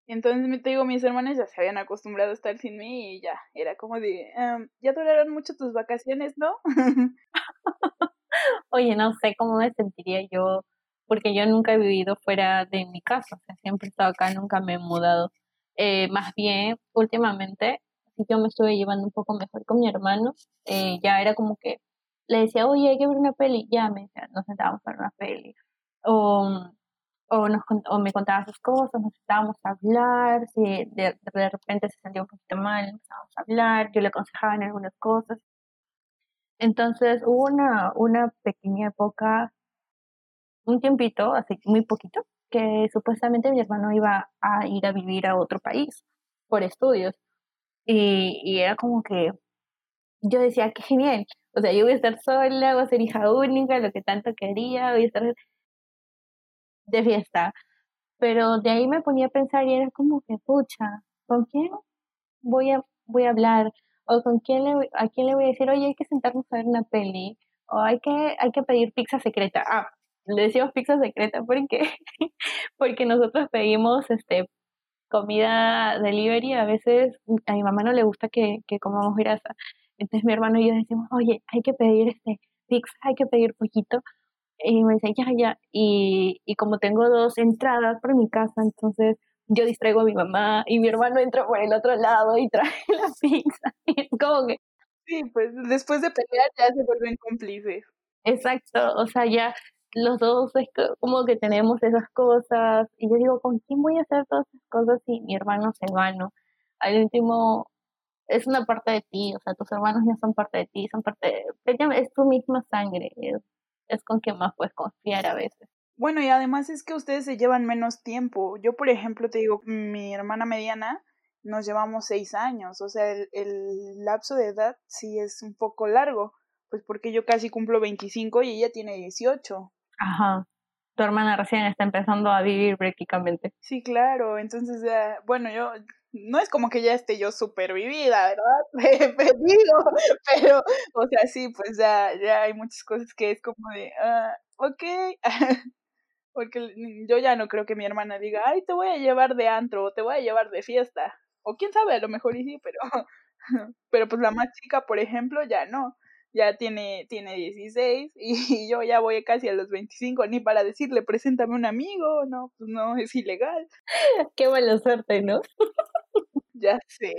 entonces me te digo, mis hermanas ya se habían acostumbrado a estar sin mí y ya, era como de, um, ya duraron mucho tus vacaciones, ¿no? Oye, no sé cómo me sentiría yo, porque yo nunca he vivido fuera de mi casa, o sea, siempre he estado acá, nunca me he mudado. Eh, más bien, últimamente, sí yo me estuve llevando un poco mejor con mi hermano, eh, ya era como que le decía, oye, hay que ver una peli, ya me decía, nos sentábamos para una peli. O, o, nos, o me contaba sus cosas, nos sentábamos a hablar, si de, repente se sentía un poquito mal, empezábamos a hablar, yo le aconsejaba en algunas cosas. Entonces hubo una, pequeña época, un tiempito, así muy poquito, que supuestamente mi hermano iba a ir a vivir a otro país por estudios. Y, y era como que yo decía, qué genial. O sea, yo voy a estar sola, voy a ser hija única, lo que tanto quería, voy a estar de fiesta. Pero de ahí me ponía a pensar y era como que, pucha, ¿con quién voy a, voy a hablar? O con quién le, a quién le voy a decir, oye, hay que sentarnos a ver una peli, o hay que, hay que pedir pizza secreta. Ah, le decimos pizza secreta porque, porque nosotros pedimos este comida delivery, a veces a mi mamá no le gusta que, que comamos grasa. Entonces mi hermano y yo decimos, oye, hay que pedir este pizza, hay que pedir poquito. Y me dice, ya, ya. Y, y como tengo dos entradas por mi casa, entonces yo distraigo a mi mamá y mi hermano entra por el otro lado y trae la pizza. Es como que... Sí, pues después de pelear ya se vuelven cómplices. Exacto, o sea, ya los dos es como que tenemos esas cosas y yo digo, ¿con quién voy a hacer todas esas cosas si mi hermano es hermano? Al último, es una parte de ti, o sea, tus hermanos ya son parte de ti, son parte de... Es tu misma sangre, es, es con quien más puedes confiar a veces. Bueno, y además es que ustedes se llevan menos tiempo. Yo, por ejemplo, te digo, mi hermana mediana nos llevamos seis años, o sea, el, el lapso de edad sí es un poco largo, pues porque yo casi cumplo 25 y ella tiene 18. Ajá. Tu hermana recién está empezando a vivir prácticamente. Sí, claro. Entonces, ya, bueno, yo no es como que ya esté yo súper vivida, ¿verdad? Digo, pero, o sea, sí, pues ya, ya hay muchas cosas que es como de, ah, ok. Porque yo ya no creo que mi hermana diga, ay, te voy a llevar de antro o te voy a llevar de fiesta. O quién sabe, a lo mejor y sí, pero, pero pues la más chica, por ejemplo, ya no. Ya tiene, tiene 16 y yo ya voy casi a los 25, ni para decirle, preséntame un amigo, no, pues no, es ilegal. Qué mala suerte, ¿no? Ya sé.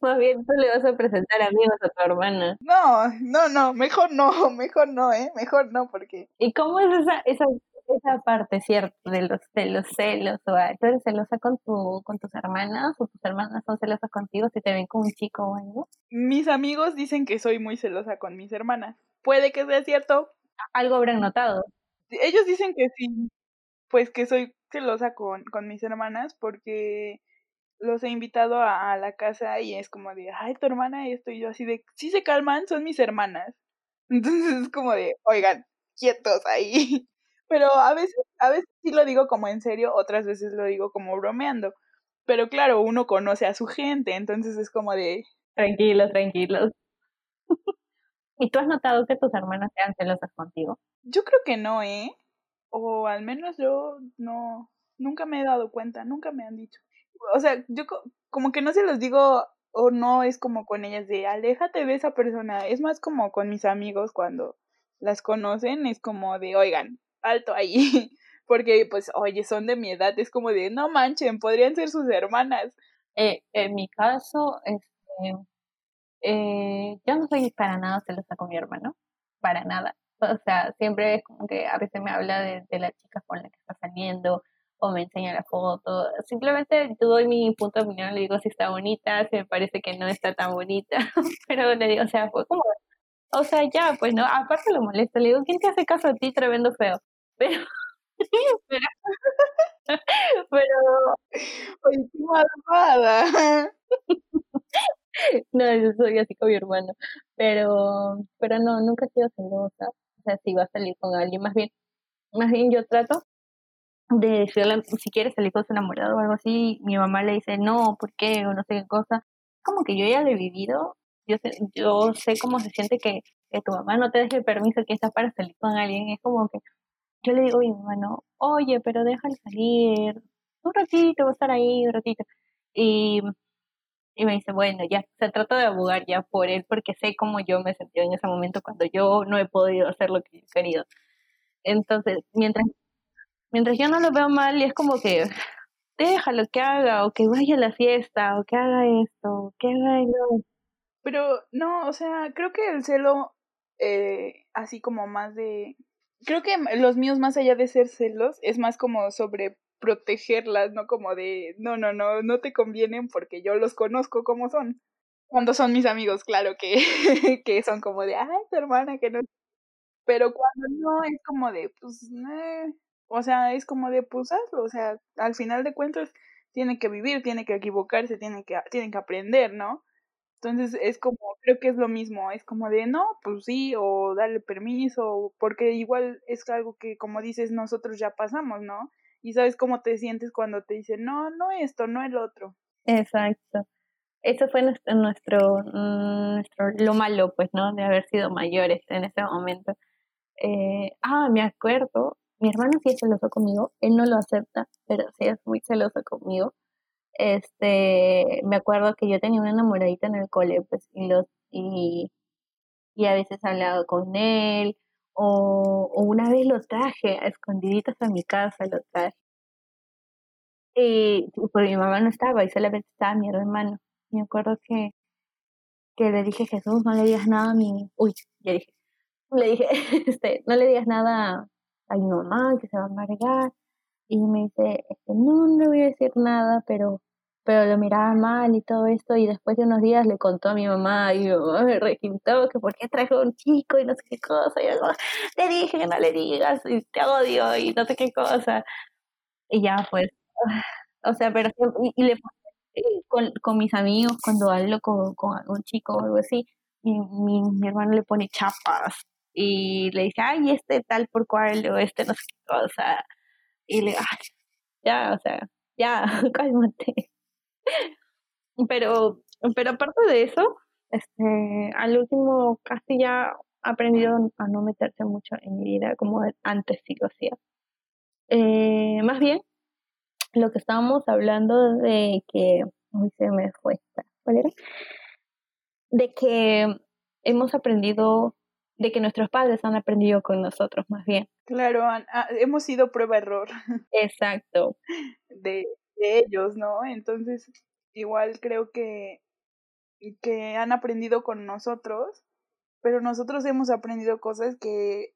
Más bien tú le vas a presentar amigos a tu hermana. No, no, no, mejor no, mejor no, ¿eh? Mejor no, porque... ¿Y cómo es esa, esa, esa parte, cierto, de los, de los celos? O, ¿Tú eres celosa con, tu, con tus hermanas o tus hermanas son celosas contigo si te ven como un chico o algo? Mis amigos dicen que soy muy celosa con mis hermanas. Puede que sea cierto. Algo habrán notado. Ellos dicen que sí, pues que soy celosa con, con mis hermanas porque los he invitado a, la casa y es como de, ay, tu hermana esto, y yo así de, si se calman, son mis hermanas. Entonces es como de, oigan, quietos ahí. Pero a veces, a veces sí lo digo como en serio, otras veces lo digo como bromeando. Pero claro, uno conoce a su gente, entonces es como de... Tranquilos, tranquilos. ¿Y tú has notado que tus hermanas sean celosas contigo? Yo creo que no, ¿eh? O al menos yo no, nunca me he dado cuenta, nunca me han dicho o sea, yo como que no se los digo o no es como con ellas de aléjate de esa persona, es más como con mis amigos cuando las conocen, es como de, oigan, alto ahí, porque pues, oye, son de mi edad, es como de, no manchen, podrían ser sus hermanas. Eh, en mi caso, este, eh, yo no soy para nada celosa con mi hermano, para nada. O sea, siempre es como que a veces me habla de, de la chica con la que está saliendo, o me enseña la foto. Simplemente doy mi punto de opinión, le digo si está bonita, si me parece que no está tan bonita, pero le digo, o sea, fue como, o sea, ya, pues no, aparte lo molesto, le digo, ¿quién te hace caso a ti tremendo feo? Pero, pero, pero, oye, qué malvada. no, yo soy así con mi hermano, pero, pero no, nunca he sido celosa, o sea, si va a salir con alguien, más bien, más bien yo trato de decirle si quiere salir con su enamorado o algo así, mi mamá le dice no, ¿por qué? o no sé qué cosa. Como que yo ya lo he vivido, yo sé, yo sé cómo se siente que, que tu mamá no te deje permiso que estás para salir con alguien, es como que yo le digo a mi mamá, no, oye, pero déjale salir, un ratito, voy a estar ahí un ratito. Y, y me dice, bueno, ya, se trata de abogar ya por él, porque sé cómo yo me sentí en ese momento cuando yo no he podido hacer lo que he querido. Entonces, mientras Mientras yo no lo veo mal y es como que déjalo que haga o que vaya a la fiesta o que haga esto o que haga eso. Pero no, o sea, creo que el celo, eh, así como más de... Creo que los míos, más allá de ser celos, es más como sobre protegerlas, no como de, no, no, no, no te convienen porque yo los conozco como son. Cuando son mis amigos, claro que, que son como de, ay, hermana, que no. Pero cuando no, es como de, pues, eh, o sea, es como de pues o sea, al final de cuentas tiene que vivir, tiene que equivocarse, tiene que, tienen que aprender, ¿no? Entonces es como, creo que es lo mismo, es como de no, pues sí, o darle permiso, porque igual es algo que como dices nosotros ya pasamos, ¿no? Y sabes cómo te sientes cuando te dicen, no, no esto, no el otro. Exacto. Eso fue nuestro, nuestro, nuestro lo malo, pues, ¿no? De haber sido mayores en ese momento. Eh, ah, me acuerdo mi hermano sí es celoso conmigo, él no lo acepta, pero sí es muy celoso conmigo. Este, me acuerdo que yo tenía una enamoradita en el cole, pues, y los, y, y a veces hablaba con él, o, o una vez lo traje a escondiditas a mi casa, lo traje. Y, pues mi mamá no estaba, y solamente estaba mi hermano. Me acuerdo que, que le dije, Jesús, no le digas nada a mi, uy, ya dije, le dije, este, no le digas nada a mi mamá que se va a amargar. Y me dice, este, no, no le voy a decir nada, pero, pero lo miraba mal y todo esto. Y después de unos días le contó a mi mamá y mi mamá me requintó que por qué trajo un chico y no sé qué cosa. Y yo, le dije que no le digas y te odio y no sé qué cosa. Y ya pues, o sea, pero y, le con, con mis amigos cuando hablo con, con algún chico o algo así, mi, mi, mi hermano le pone chapas y le dice, ay, este tal por cual, o este no sé qué cosa. Y le ay, ya, o sea, ya, cálmate. Pero, pero aparte de eso, este, al último casi ya ha aprendido a no meterse mucho en mi vida como antes sí lo hacía. eh, más bien, lo que estábamos hablando de que, hoy se me fue, ¿cuál era? De que hemos aprendido, de que nuestros padres han aprendido con nosotros, más bien. Claro, ah, hemos sido prueba-error. Exacto. De, de ellos, ¿no? Entonces, igual creo que, que han aprendido con nosotros, pero nosotros hemos aprendido cosas que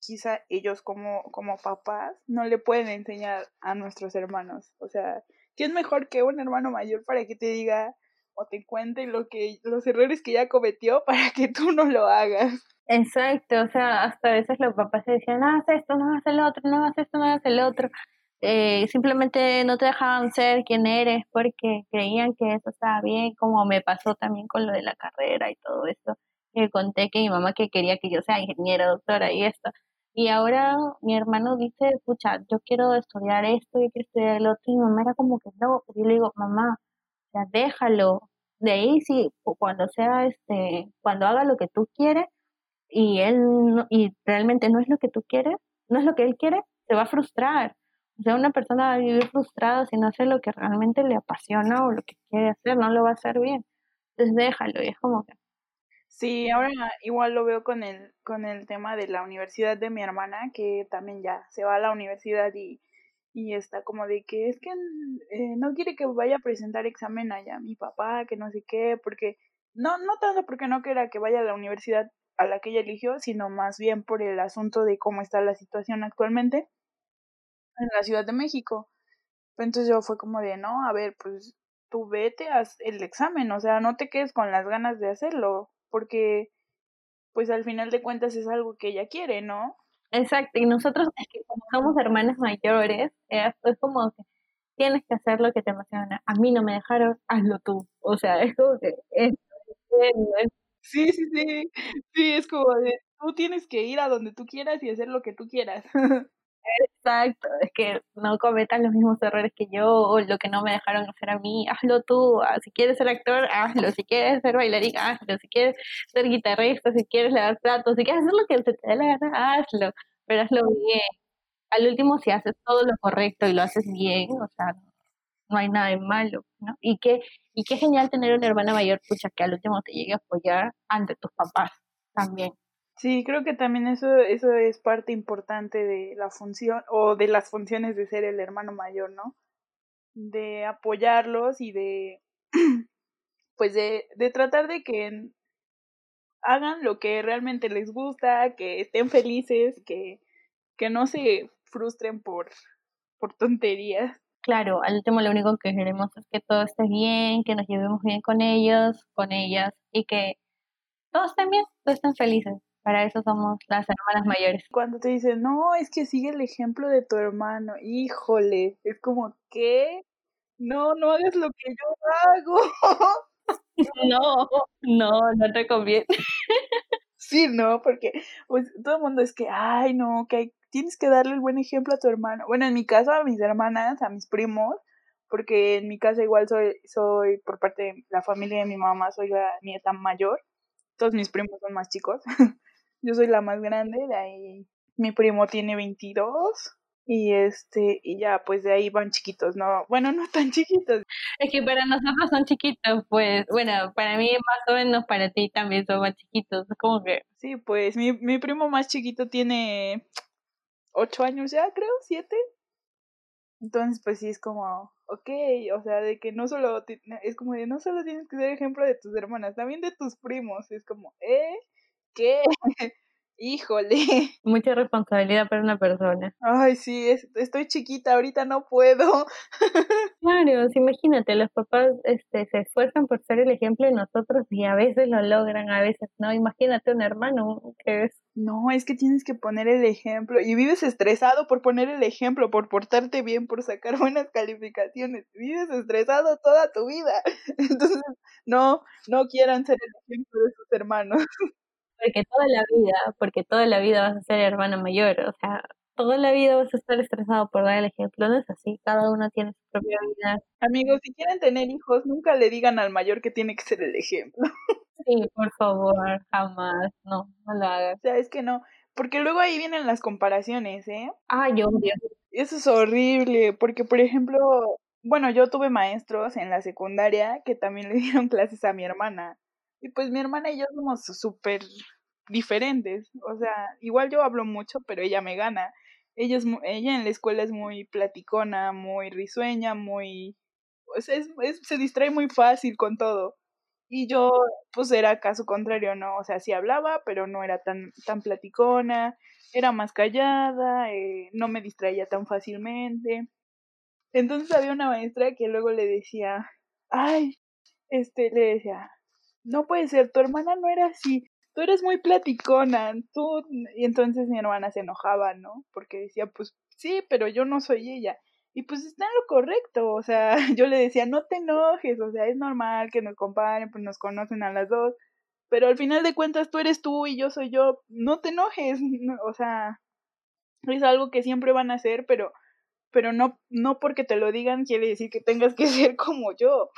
quizá ellos como, como papás no le pueden enseñar a nuestros hermanos. O sea, ¿quién mejor que un hermano mayor para que te diga o te cuente lo que, los errores que ya cometió para que tú no lo hagas? Exacto, o sea, hasta a veces los papás se decían, no hagas esto, no hagas el otro, no hagas esto, no hagas el otro. Eh, simplemente no te dejaban ser quien eres porque creían que eso estaba bien, como me pasó también con lo de la carrera y todo esto. Que conté que mi mamá que quería que yo sea ingeniera, doctora y esto. Y ahora mi hermano dice, escucha, yo quiero estudiar esto, yo quiero estudiar el otro. Y mi mamá era como que no. Y yo le digo, mamá, ya déjalo. De ahí sí, cuando sea este, cuando haga lo que tú quieres y él y realmente no es lo que tú quieres, no es lo que él quiere, se va a frustrar. O sea, una persona va a vivir frustrada si no hace lo que realmente le apasiona o lo que quiere hacer, no lo va a hacer bien. Entonces déjalo y es como que... Sí, ahora igual lo veo con el, con el tema de la universidad de mi hermana, que también ya se va a la universidad y, y está como de que es que eh, no quiere que vaya a presentar examen allá mi papá, que no sé qué, porque no, no tanto porque no quiera que vaya a la universidad a la que ella eligió, sino más bien por el asunto de cómo está la situación actualmente en la Ciudad de México. Entonces yo fue como de, no, a ver, pues tú vete, haz el examen, o sea, no te quedes con las ganas de hacerlo, porque pues al final de cuentas es algo que ella quiere, ¿no? Exacto, y nosotros es que como somos hermanas mayores, es como que tienes que hacer lo que te emociona. A mí no me dejaron, hazlo tú. O sea, es como que... Es, sí, sí, sí, sí, es como de, tú tienes que ir a donde tú quieras y hacer lo que tú quieras. Exacto, es que no cometan los mismos errores que yo o lo que no me dejaron hacer a mí, hazlo tú, ah, si quieres ser actor, hazlo, si quieres ser bailarín, hazlo, si quieres ser guitarrista, si quieres lavar platos, si quieres hacer lo que te dé la gana, hazlo, pero hazlo bien. Al último, si haces todo lo correcto y lo haces bien, o sea, no hay nada de malo, ¿no? Y qué, y qué genial tener una hermana mayor, pucha, que al último te llegue a apoyar ante tus papás también. Sí, creo que también eso, eso es parte importante de la función o de las funciones de ser el hermano mayor, ¿no? De apoyarlos y de, pues de, de tratar de que hagan lo que realmente les gusta, que estén felices, que, que no se frustren por, por tonterías. Claro, al último lo único que queremos es que todo esté bien, que nos llevemos bien con ellos, con ellas y que todos estén bien, todos estén felices. Para eso somos las hermanas mayores. Cuando te dicen, no, es que sigue el ejemplo de tu hermano, híjole, es como, ¿qué? No, no hagas lo que yo hago. no, no, no te conviene. sí, no, porque pues todo el mundo es que, ay, no, que tienes que darle el buen ejemplo a tu hermano. Bueno, en mi caso, a mis hermanas, a mis primos, porque en mi casa igual soy, soy por parte de la familia de mi mamá, soy la nieta mayor. Todos mis primos son más chicos. Yo soy la más grande, de ahí mi primo tiene 22 y este y ya pues de ahí van chiquitos, no, bueno, no tan chiquitos. Es que para nosotros son chiquitos, pues bueno, para mí más o menos para ti también son más chiquitos, como que Sí, pues mi, mi primo más chiquito tiene ocho años ya, creo, siete. Entonces, pues sí, es como, ok, o sea, de que no solo, es como de no solo tienes que ser ejemplo de tus hermanas, también de tus primos, es como, ¿eh? ¿Qué? Híjole. Mucha responsabilidad para una persona. Ay, sí, estoy chiquita, ahorita no puedo. claro, imagínate, los papás este, se esfuerzan por ser el ejemplo de nosotros y a veces lo logran, a veces no. Imagínate un hermano que es. No, es que tienes que poner el ejemplo y vives estresado por poner el ejemplo, por portarte bien, por sacar buenas calificaciones. Vives estresado toda tu vida. Entonces, no, no quieran ser el ejemplo de sus hermanos. Porque toda la vida, porque toda la vida vas a ser hermano mayor, o sea, toda la vida vas a estar estresado por dar el ejemplo, no es así, cada uno tiene su propia vida. Amigos, si quieren tener hijos, nunca le digan al mayor que tiene que ser el ejemplo. Sí, por favor, jamás, no, no lo hagas. O sea, es que no, porque luego ahí vienen las comparaciones, ¿eh? Ah, yo odio. Eso es horrible, porque por ejemplo, bueno, yo tuve maestros en la secundaria que también le dieron clases a mi hermana. Y pues mi hermana y yo somos súper diferentes. O sea, igual yo hablo mucho, pero ella me gana. Ella, es, ella en la escuela es muy platicona, muy risueña, muy... Pues es, se distrae muy fácil con todo. Y yo, pues era caso contrario, ¿no? O sea, sí hablaba, pero no era tan, tan platicona, era más callada, eh, no me distraía tan fácilmente. Entonces había una maestra que luego le decía, ay, este, le decía, no puede ser, tu hermana no era así, tú eres muy platicona, tú, y entonces mi hermana se enojaba, ¿no? Porque decía, pues sí, pero yo no soy ella. Y pues está en lo correcto, o sea, yo le decía, no te enojes, o sea, es normal que nos comparen, pues nos conocen a las dos, pero al final de cuentas tú eres tú y yo soy yo, no te enojes, o sea, es algo que siempre van a hacer, pero, pero no, no porque te lo digan quiere decir que tengas que ser como yo.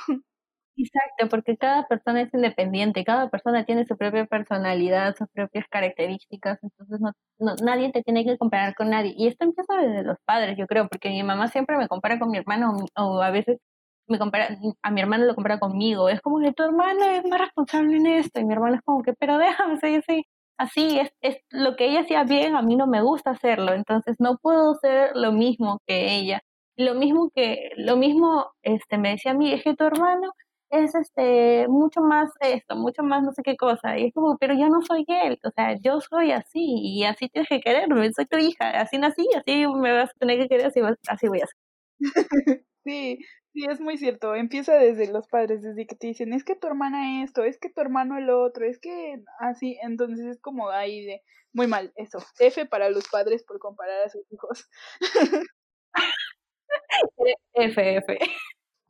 Exacto, porque cada persona es independiente, cada persona tiene su propia personalidad, sus propias características, entonces no, no, nadie te tiene que comparar con nadie. Y esto empieza desde los padres, yo creo, porque mi mamá siempre me compara con mi hermano o, a veces me compara, a mi hermano lo compara conmigo. Es como que tu hermano es más responsable en esto y mi hermano es como que, pero déjame ser así. Así es, es lo que ella hacía bien, a mí no me gusta hacerlo, entonces no puedo ser lo mismo que ella. Lo mismo que, lo mismo este, me decía a mí, es que tu hermano es este mucho más esto, mucho más no sé qué cosa. Y es como, pero yo no soy él, o sea, yo soy así y así tienes que quererme, soy tu hija, así nací, así me vas a tener que querer, así, así voy a ser. sí, sí, es muy cierto. Empieza desde los padres, desde que te dicen, es que tu hermana esto, es que tu hermano el otro, es que así, entonces es como ahí de, muy mal, eso. F para los padres por comparar a sus hijos. F, F.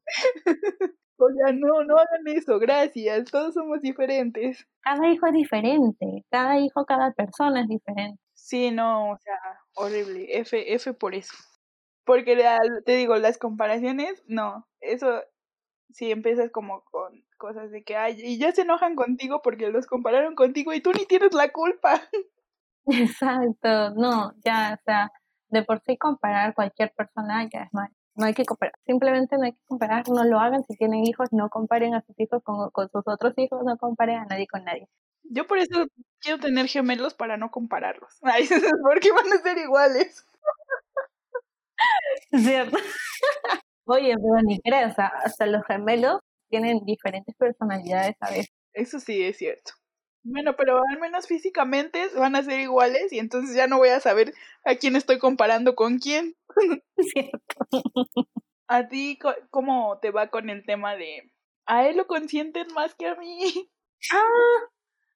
O sea, no, no hagan eso, gracias, todos somos diferentes. Cada hijo es diferente, cada hijo, cada persona es diferente. Sí, no, o sea, horrible, F, F por eso. Porque te digo, las comparaciones, no, eso sí empiezas como con cosas de que hay y ya se enojan contigo porque los compararon contigo y tú ni tienes la culpa. Exacto, no, ya, o sea, de por sí comparar cualquier persona ya es mal. No hay que comparar, simplemente no hay que comparar, no lo hagan si tienen hijos, no comparen a sus hijos con, con sus otros hijos, no comparen a nadie con nadie. Yo por eso quiero tener gemelos para no compararlos. Ay, porque van a ser iguales. Cierto. Oye, pero ni creas, hasta los gemelos tienen diferentes personalidades a veces. Eso sí es cierto. Bueno, pero al menos físicamente van a ser iguales y entonces ya no voy a saber a quién estoy comparando con quién. Cierto. ¿A ti cómo te va con el tema de a él lo consienten más que a mí?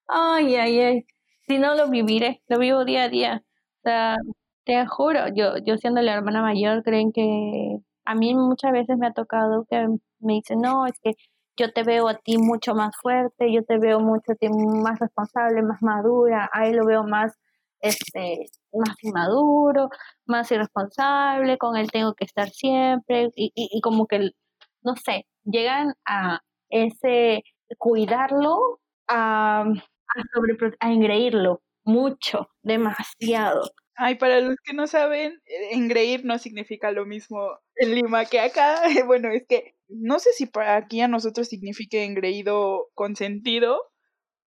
Ah, ay, ay, ay. Si no lo viviré, lo vivo día a día. O sea, te juro, yo, yo siendo la hermana mayor, creen que a mí muchas veces me ha tocado que me dicen, no, es que yo te veo a ti mucho más fuerte, yo te veo mucho a ti más responsable, más madura, a él lo veo más, este, más inmaduro, más irresponsable, con él tengo que estar siempre, y, y, como que, no sé, llegan a ese cuidarlo, a, a, sobre, a engreírlo mucho, demasiado. Ay, para los que no saben, eh, engreír no significa lo mismo en Lima que acá. Bueno, es que no sé si para aquí a nosotros signifique engreído consentido,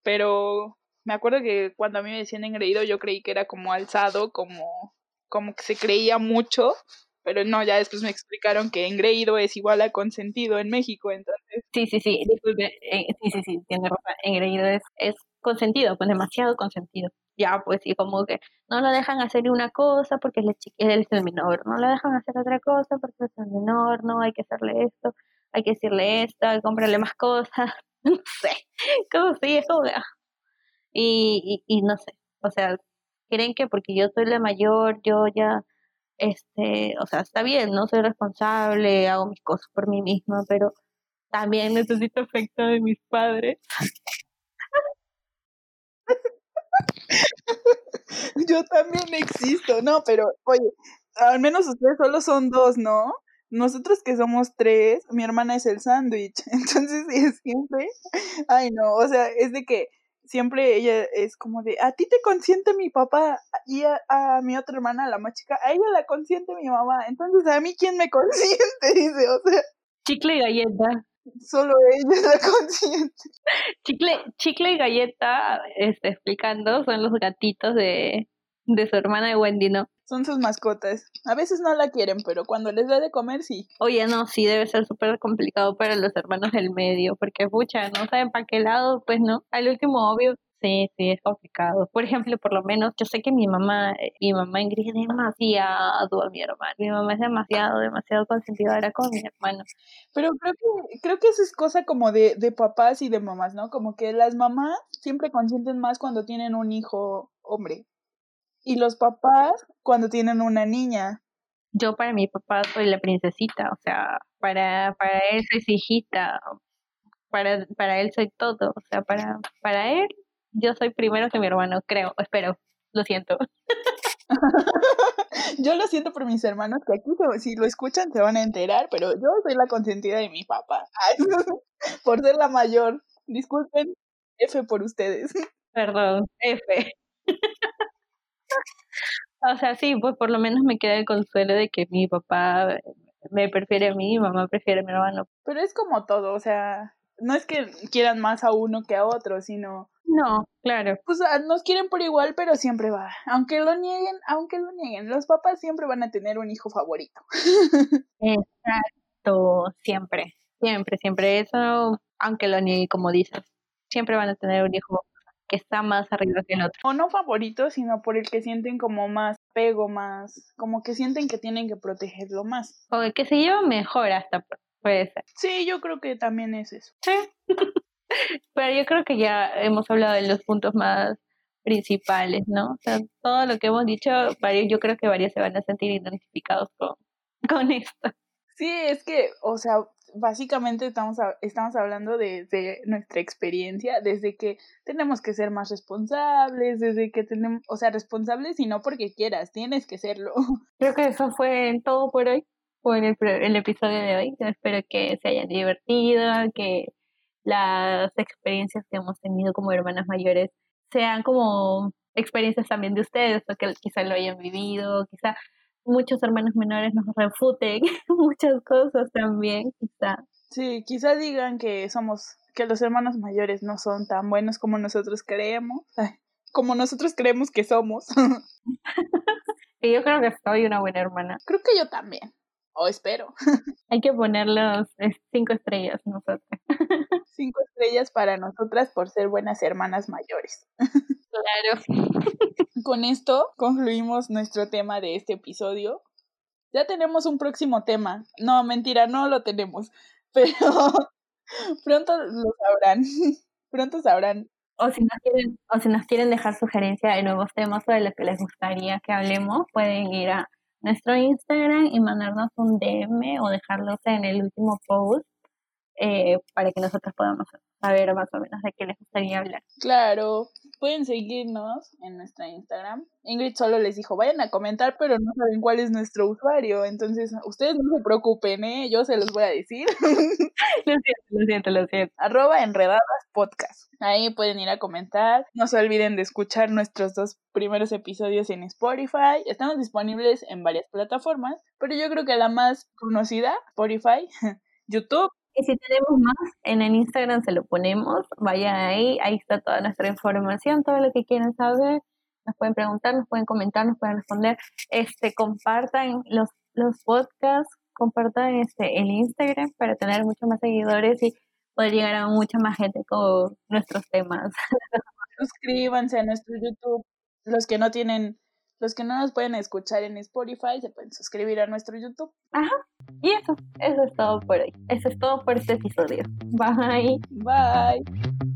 pero me acuerdo que cuando a mí me decían engreído yo creí que era como alzado, como, como que se creía mucho, pero no, ya después me explicaron que engreído es igual a consentido en México, entonces. Sí, sí, sí, disculpe, eh, sí, sí, sí, tiene razón, engreído es, es consentido, con demasiado consentido ya pues y como que no lo dejan hacer una cosa porque es, el menor, no lo dejan hacer otra cosa porque es el menor, no hay que hacerle esto, hay que decirle esto, hay que comprarle más cosas, no sé, como si es como ah. y, y, y no sé, o sea, creen que porque yo soy la mayor, yo ya, este, o sea, está bien, no soy responsable, hago mis cosas por mí misma, pero también necesito afecto de mis padres. Yo también existo, no, pero oye, al menos ustedes solo son dos, ¿no? Nosotros que somos tres, mi hermana es el sándwich, entonces es siempre, ay no, o sea, es de que siempre ella es como de, a ti te consiente mi papá y a, mi otra hermana, la más chica, a ella la consiente mi mamá. Entonces, ¿a mí quién me consiente? Dice, o sea. Chicle y galleta. Solo ella la consiente. Chicle, chicle y galleta, este, explicando, son los gatitos de, de su hermana de Wendy, ¿no? Son sus mascotas. A veces no la quieren, pero cuando les da de comer, sí. Oye, no, sí, debe ser súper complicado para los hermanos del medio, porque, pucha, no saben para qué lado, pues no. Al último, obvio, Sí, sí, es complicado. Por ejemplo, por lo menos, yo sé que mi mamá, eh, mi mamá Ingrid es demasiado a mi hermano. Mi mamá es demasiado, demasiado consentidora con mi hermano. Pero creo que, creo que eso es cosa como de, de papás y de mamás, ¿no? Como que las mamás siempre consienten más cuando tienen un hijo hombre. Y los papás cuando tienen una niña. Yo para mi papá soy la princesita, o sea, para, para él soy hijita, para, para él soy todo, o sea, para, para él yo soy primero que mi hermano, creo, espero, lo siento. yo lo siento por mis hermanos que aquí si lo escuchan se van a enterar, pero yo soy la consentida de mi papá. por ser la mayor. Disculpen, F por ustedes. Perdón, F. o sea, sí, pues por lo menos me queda el consuelo de que mi papá me prefiere a mí, mi mamá prefiere a mi hermano. Pero es como todo, o sea, no es que quieran más a uno que a otro, sino... No, claro. Pues ah, nos quieren por igual, pero siempre va. Aunque lo nieguen, aunque lo nieguen, los papás siempre van a tener un hijo favorito. Exacto, siempre, siempre, siempre. Eso, aunque lo nieguen, como dices, siempre van a tener un hijo que está más arriba que el otro. O no favorito, sino por el que sienten como más pego, más, como que sienten que tienen que protegerlo más. O el que se lleva mejor hasta Puede ser. Sí, yo creo que también es eso. Sí. Pero yo creo que ya hemos hablado de los puntos más principales, ¿no? O sea, todo lo que hemos dicho, varios, yo creo que varios se van a sentir identificados con, con esto. Sí, es que, o sea, básicamente estamos, estamos hablando de, de, nuestra experiencia, desde que tenemos que ser más responsables, desde que tenemos, o sea, responsables y no porque quieras, tienes que serlo. Creo que eso fue todo por hoy en el, el episodio de hoy. espero que se hayan divertido, que las experiencias que hemos tenido como hermanas mayores sean como experiencias también de ustedes, o que quizá lo hayan vivido, quizá muchos hermanos menores nos refuten muchas cosas también, quizá. Sí, quizá digan que somos, que los hermanos mayores no son tan buenos como nosotros creemos, como nosotros creemos que somos. y yo creo que soy una buena hermana. Creo que yo también. O espero. Hay que ponerlos cinco estrellas nosotras. Cinco estrellas para nosotras por ser buenas hermanas mayores. Claro. Con esto concluimos nuestro tema de este episodio. Ya tenemos un próximo tema. No, mentira, no lo tenemos. Pero pronto lo sabrán. Pronto sabrán. O si nos quieren, o si nos quieren dejar sugerencia de nuevos temas sobre los que les gustaría que hablemos, pueden ir a nuestro Instagram y mandarnos un DM o dejarlos en el último post eh, para que nosotros podamos saber más o menos de qué les gustaría hablar. Claro, pueden seguirnos en nuestra Instagram. Ingrid solo les dijo, vayan a comentar, pero no saben cuál es nuestro usuario. Entonces, ustedes no se preocupen, ¿eh? Yo se los voy a decir. lo siento, lo siento, lo siento. Arroba enredadas podcast. Ahí pueden ir a comentar. No se olviden de escuchar nuestros dos primeros episodios en Spotify. Estamos disponibles en varias plataformas, pero yo creo que la más conocida, Spotify, YouTube y si tenemos más, en el Instagram se lo ponemos, vayan ahí, ahí está toda nuestra información, todo lo que quieran saber, nos pueden preguntar, nos pueden comentar, nos pueden responder, este, compartan los, los podcasts, compartan este, el Instagram para tener muchos más seguidores y poder llegar a mucha más gente con nuestros temas. Suscríbanse a nuestro YouTube, los que no tienen los que no nos pueden escuchar en Spotify se pueden suscribir a nuestro YouTube. Ajá. Y eso, eso es todo por hoy. Eso es todo por este episodio. Bye. Bye.